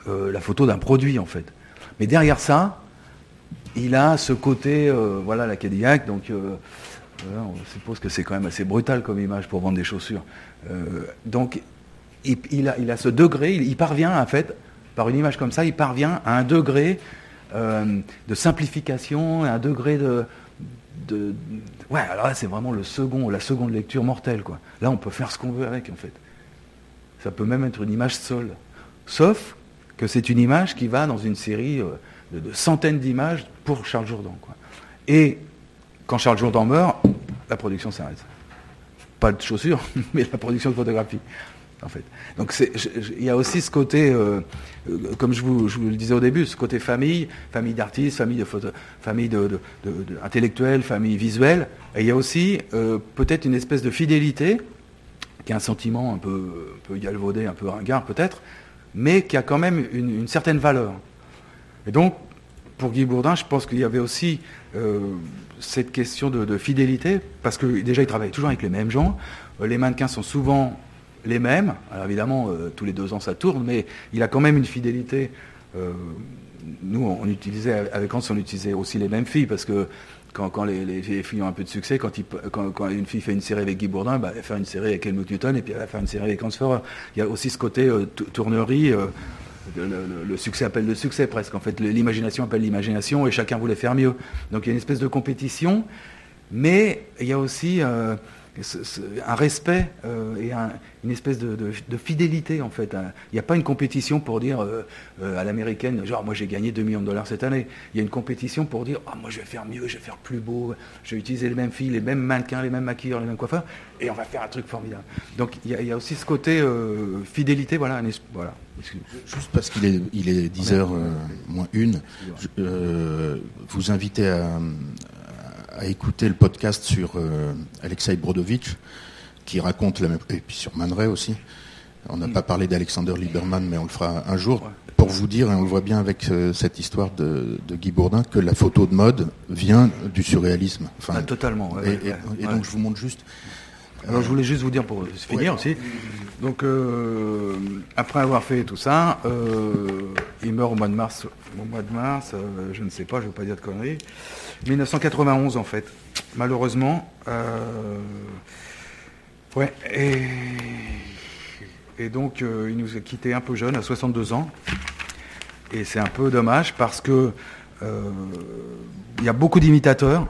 la photo d'un produit en fait. Mais derrière ça, il a ce côté, voilà la Cadillac, donc on suppose que c'est quand même assez brutal comme image pour vendre des chaussures. Euh, donc, a, il, a, ce degré, il, parvient, en fait, par une image comme ça, il parvient à un degré euh, de simplification, un degré de, ouais, alors là, c'est vraiment la seconde lecture mortelle. Là, on peut faire ce qu'on veut avec, en fait. Ça peut même être une image seule. Sauf que c'est une image qui va dans une série euh, de, de, centaines d'images pour Charles Jourdan, quoi. Et quand Charles Jourdan meurt, la production s'arrête. Pas de chaussures, *laughs* mais la production de photographie, en fait. Donc il y a aussi ce côté, euh, comme je vous, le disais au début, ce côté famille, famille d'artistes, famille de photo, famille famille visuelle. Et il y a aussi euh, peut-être une espèce de fidélité, qui est un sentiment un peu, galvaudé, un peu ringard peut-être, mais qui a quand même une, certaine valeur. Et donc, pour Guy Bourdin, je pense qu'il y avait aussi euh, cette question de, fidélité, parce que déjà, il travaille toujours avec les mêmes gens. Euh, les mannequins sont souvent les mêmes. Alors évidemment, euh, tous les deux ans, ça tourne, mais il a quand même une fidélité. Euh, nous, on utilisait, avec Hans, on utilisait aussi les mêmes filles, parce que quand, les, les, filles ont un peu de succès, quand, une fille fait une série avec Guy Bourdin, bah, elle va faire une série avec Helmut Newton, et puis elle va faire une série avec Hans Feurer. Il y a aussi ce côté tournerie le, le, succès appelle le succès presque. En fait, l'imagination appelle l'imagination et chacun voulait faire mieux. Donc il y a une espèce de compétition, mais il y a aussi euh, un respect euh, et un, une espèce de, de, de, fidélité en fait. Il n'y a pas une compétition pour dire euh, à l'américaine, genre moi j'ai gagné 2 millions de dollars cette année. Il y a une compétition pour dire, oh, moi je vais faire mieux, je vais faire plus beau, je vais utiliser les mêmes filles, les mêmes mannequins, les mêmes maquilleurs, les mêmes coiffeurs, et on va faire un truc formidable. Donc il y a, il y a aussi ce côté fidélité, voilà, un, voilà. Juste parce qu'il est, il est 10 heures euh, moins une, je, euh, vous invitez à, à, écouter le podcast sur euh, Alexei Brodovitch, qui raconte la même, et puis sur Man Ray aussi. On n'a mm. pas parlé d'Alexander Lieberman, mais on le fera un jour. Ouais. Pour vous dire, et on le voit bien avec euh, cette histoire de, de, Guy Bourdin, que la photo de mode vient du surréalisme. Enfin, ah, totalement. Ouais, et, ouais, et, donc je vous montre juste. Alors je voulais juste vous dire pour finir aussi. Donc euh, après avoir fait tout ça, euh, il meurt au mois de mars. Au mois de mars, euh, je ne sais pas, je ne veux pas dire de conneries. 1991 en fait, malheureusement. Ouais. Et, et donc il nous a quitté un peu jeune, à 62 ans. Et c'est un peu dommage parce que il y a beaucoup d'imitateurs.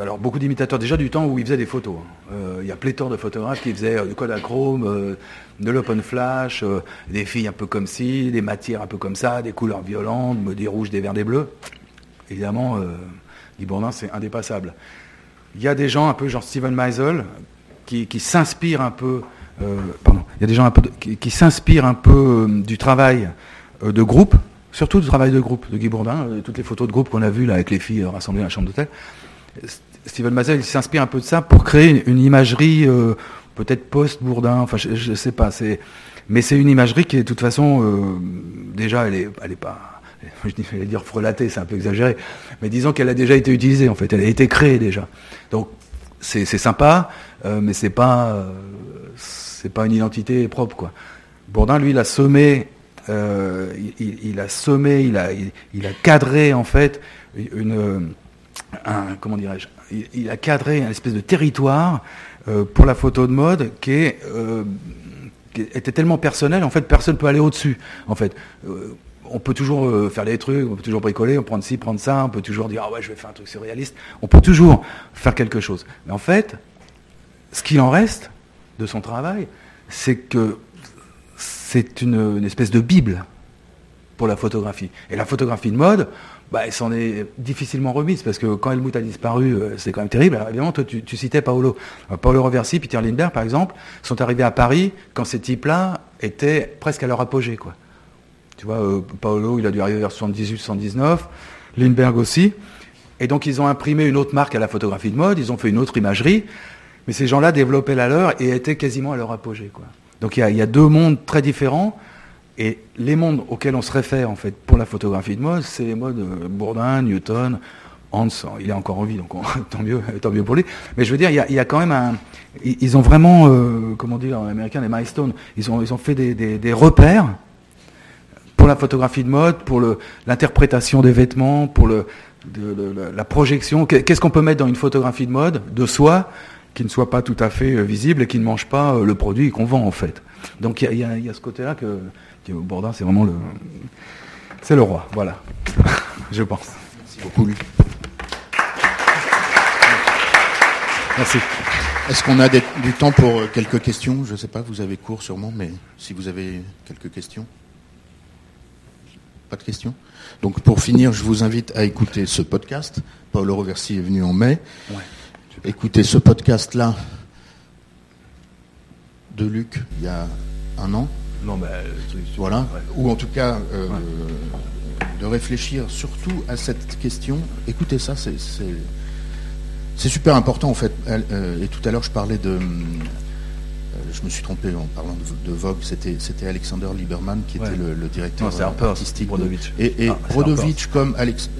Alors beaucoup d'imitateurs déjà du temps où ils faisaient des photos. Euh, il y a pléthore de photographes qui faisaient euh, du Kodachrome, euh, de l'open flash, des filles un peu comme ci, des matières un peu comme ça, des couleurs violentes, des rouges, des verts, des bleus. Évidemment, Guy c'est indépassable. Il y a des gens un peu genre Steven Meisel qui, s'inspirent un peu, pardon, il y a des gens un peu qui s'inspirent un peu du travail de groupe, surtout du travail de groupe de Guy Bourdin, toutes les photos de groupe qu'on a vues là avec les filles rassemblées dans la chambre d'hôtel. Steven Mazel s'inspire un peu de ça pour créer une, imagerie euh, peut-être post-Bourdin, enfin je ne sais pas, mais c'est une imagerie qui est de toute façon, euh, déjà elle est, elle est pas, *laughs* je vais dire frelatée, c'est un peu exagéré, mais disons qu'elle a déjà été utilisée en fait, elle a été créée déjà. Donc c'est sympa, euh, mais c'est pas, pas une identité propre quoi. Bourdin, lui, il a semé euh, il, a sommé, il a, il, a cadré en fait une, un, comment dirais-je, il, a cadré un espèce de territoire euh, pour la photo de mode euh, qui était tellement personnel, en fait, personne ne peut aller au-dessus. En fait, on peut toujours faire des trucs, on peut toujours bricoler, on prendre ci, prendre ça, on peut toujours dire ah ouais, je vais faire un truc surréaliste. On peut toujours faire quelque chose. Mais en fait, ce qu'il en reste de son travail, c'est que c'est une, espèce de bible pour la photographie. Et la photographie de mode, bah, elle s'en est difficilement remise, parce que quand Helmut a disparu, euh, c'est quand même terrible. Alors évidemment, toi, tu, citais Paolo. Alors, Paolo Roversi, Peter Lindbergh, par exemple, sont arrivés à Paris quand ces types-là étaient presque à leur apogée. Quoi. Tu vois, euh, Paolo, il a dû arriver vers 78, 79, Lindbergh aussi. Et donc, ils ont imprimé une autre marque à la photographie de mode, ils ont fait une autre imagerie, mais ces gens-là développaient la leur et étaient quasiment à leur apogée. Quoi. Donc il y, a, deux mondes très différents. Et les mondes auxquels on se réfère en fait pour la photographie de mode, c'est les modes euh, Bourdin, Newton, Hans. Il est encore en vie, donc on, *laughs* tant mieux, tant mieux pour lui. Mais je veux dire, il y a, quand même un. Ils ont vraiment, euh, comment dire en américain, des milestones. Ils ont, ils ont fait des, des, repères pour la photographie de mode, pour l'interprétation des vêtements, pour le, de- la- projection. Qu'est- Qu'est-ce qu'on peut mettre dans une photographie de mode de soi? Qui ne soit pas tout à fait euh, visible et qui ne mange pas euh, le produit qu'on vend en fait. Donc il y a, y y ce côté-là que, que Bourdin, c'est vraiment le, c'est le roi. Voilà, *laughs* je pense. Merci beaucoup, Luc. Merci. Est-ce qu'on a des- du temps pour euh, quelques questions? Je ne sais pas, vous avez cours sûrement, mais si vous avez quelques questions. Pas de questions? Donc pour finir, je vous invite à écouter ce podcast. Paolo Roversi est venu en mai. Ouais. Écoutez ce podcast-là de Luc il y a un an. Non, bah, Voilà. Ouais. Ou en tout cas, euh, Ouais. de réfléchir surtout à cette question. Écoutez ça, c'est c'est- c'est super important en fait. Euh, et tout à l'heure, je parlais de. je me suis trompé en parlant de, de Vogue. C'était c'était Alexander Lieberman qui Ouais. était le, le directeur Non, c'est Harper's, artistique. de-. Et, et Ah, Brodovitch comme Alex,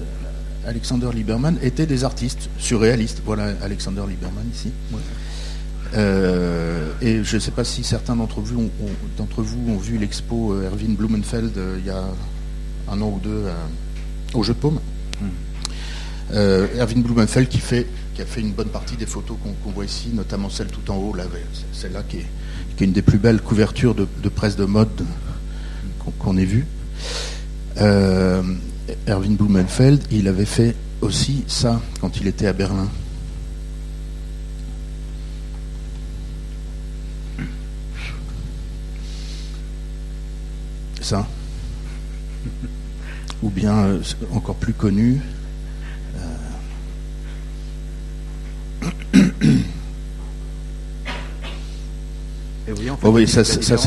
Alexander Lieberman étaient des artistes surréalistes. Voilà Alexander Lieberman ici. Ouais. Euh, et je ne sais pas si certains d'entre vous, ont, ont- d'entre vous ont vu l'expo euh, Erwin Blumenfeld euh, il y a un an ou deux euh, au Jeu de Paume. Euh, Erwin Blumenfeld qui, fait, qui a fait une bonne partie des photos qu'on, voit ici, notamment celle tout en haut, celle-là qui est, qui est une des plus belles couvertures de, de presse de mode qu'on, qu'on ait vues. Euh, Erwin Blumenfeld, il avait fait aussi ça quand il était à Berlin. ça. Ou bien, euh, encore plus connu, Et vous voyez, en fait, Oh oui, ça, c'est- la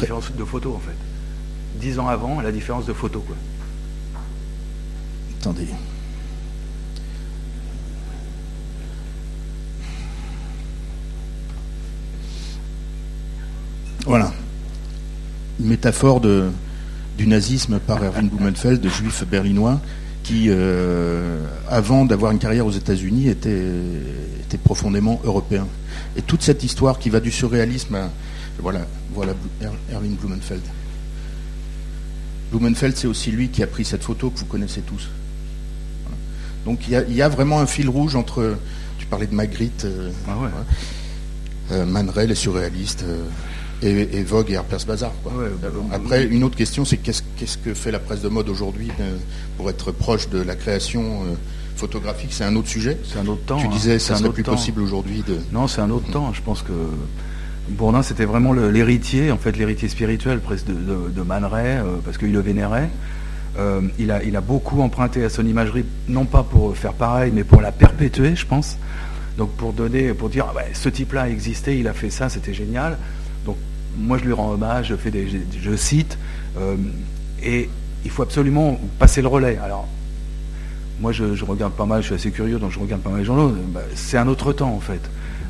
différence de photo en fait. Dix ans avant, la différence de photo quoi. Voilà. Une métaphore du nazisme par Erwin Blumenfeld, de juif berlinois, qui, euh, avant d'avoir une carrière aux États-Unis, était, était profondément européen. Et toute cette histoire qui va du surréalisme à. Voilà, voilà Er- Erwin Blumenfeld. Blumenfeld, c'est aussi lui qui a pris cette photo que vous connaissez tous. Donc il y, a, il y a vraiment un fil rouge entre. Tu parlais de Magritte, euh, Ah ouais. euh, euh, et, et Vogue et Harper's Bazaar. quoi. Ouais, bah, bah, Après, une autre question, c'est qu'est-ce, qu'est-ce que fait la presse de mode aujourd'hui euh, pour être proche de la création euh, photographique? C'est un autre sujet? C'est un autre temps. tu hein. disais, C'est ça un serait autre plus temps. possible aujourd'hui de. Non, c'est un autre temps. Je pense que Bourdin, c'était vraiment l'héritier, en fait, l'héritier spirituel presque de, de, de Man Ray, euh, parce qu'il le vénérait. Euh, il, a, il a beaucoup emprunté à son imagerie, non pas pour faire pareil, mais pour la perpétuer, je pense. Donc pour donner, pour dire, ah ce type-là existait, il a fait ça, c'était génial. Donc moi, je lui rends hommage, je fais des, je, cite, euh, et il faut absolument passer le relais. Alors moi, je, regarde pas mal, je suis assez curieux, donc je regarde pas mal les journaux. Bah, c'est un autre temps, en fait.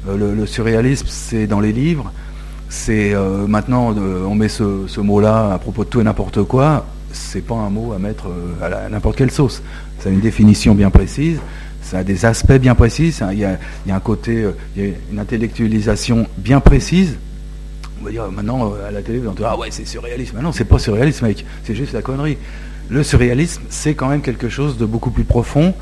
Euh, le, surréalisme, c'est dans les livres. C'est maintenant, on met ce mot-là à propos de tout et n'importe quoi. C'est pas un mot à mettre euh, à n'importe quelle sauce. Ça a une définition bien précise. Ça a des aspects bien précis. Il y, a, un côté, euh, il y a une intellectualisation bien précise. On va dire maintenant euh, à la télé, on dit ah ouais c'est surréaliste. Mais non, c'est pas surréaliste, mec. C'est juste la connerie. Le surréalisme, c'est quand même quelque chose de beaucoup plus profond.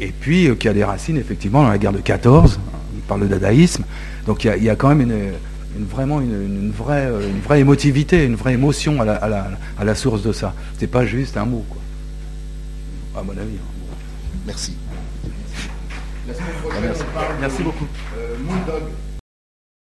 Et puis qui a des racines effectivement dans la guerre de 14. On parle de dadaïsme. Donc il y a quand même une, une- vraiment une, une vraie, euh, une vraie émotivité, une vraie émotion à la, à la- à la source de ça. C'est pas juste un mot, quoi. À mon avis. hein. Merci. Merci beaucoup. Euh.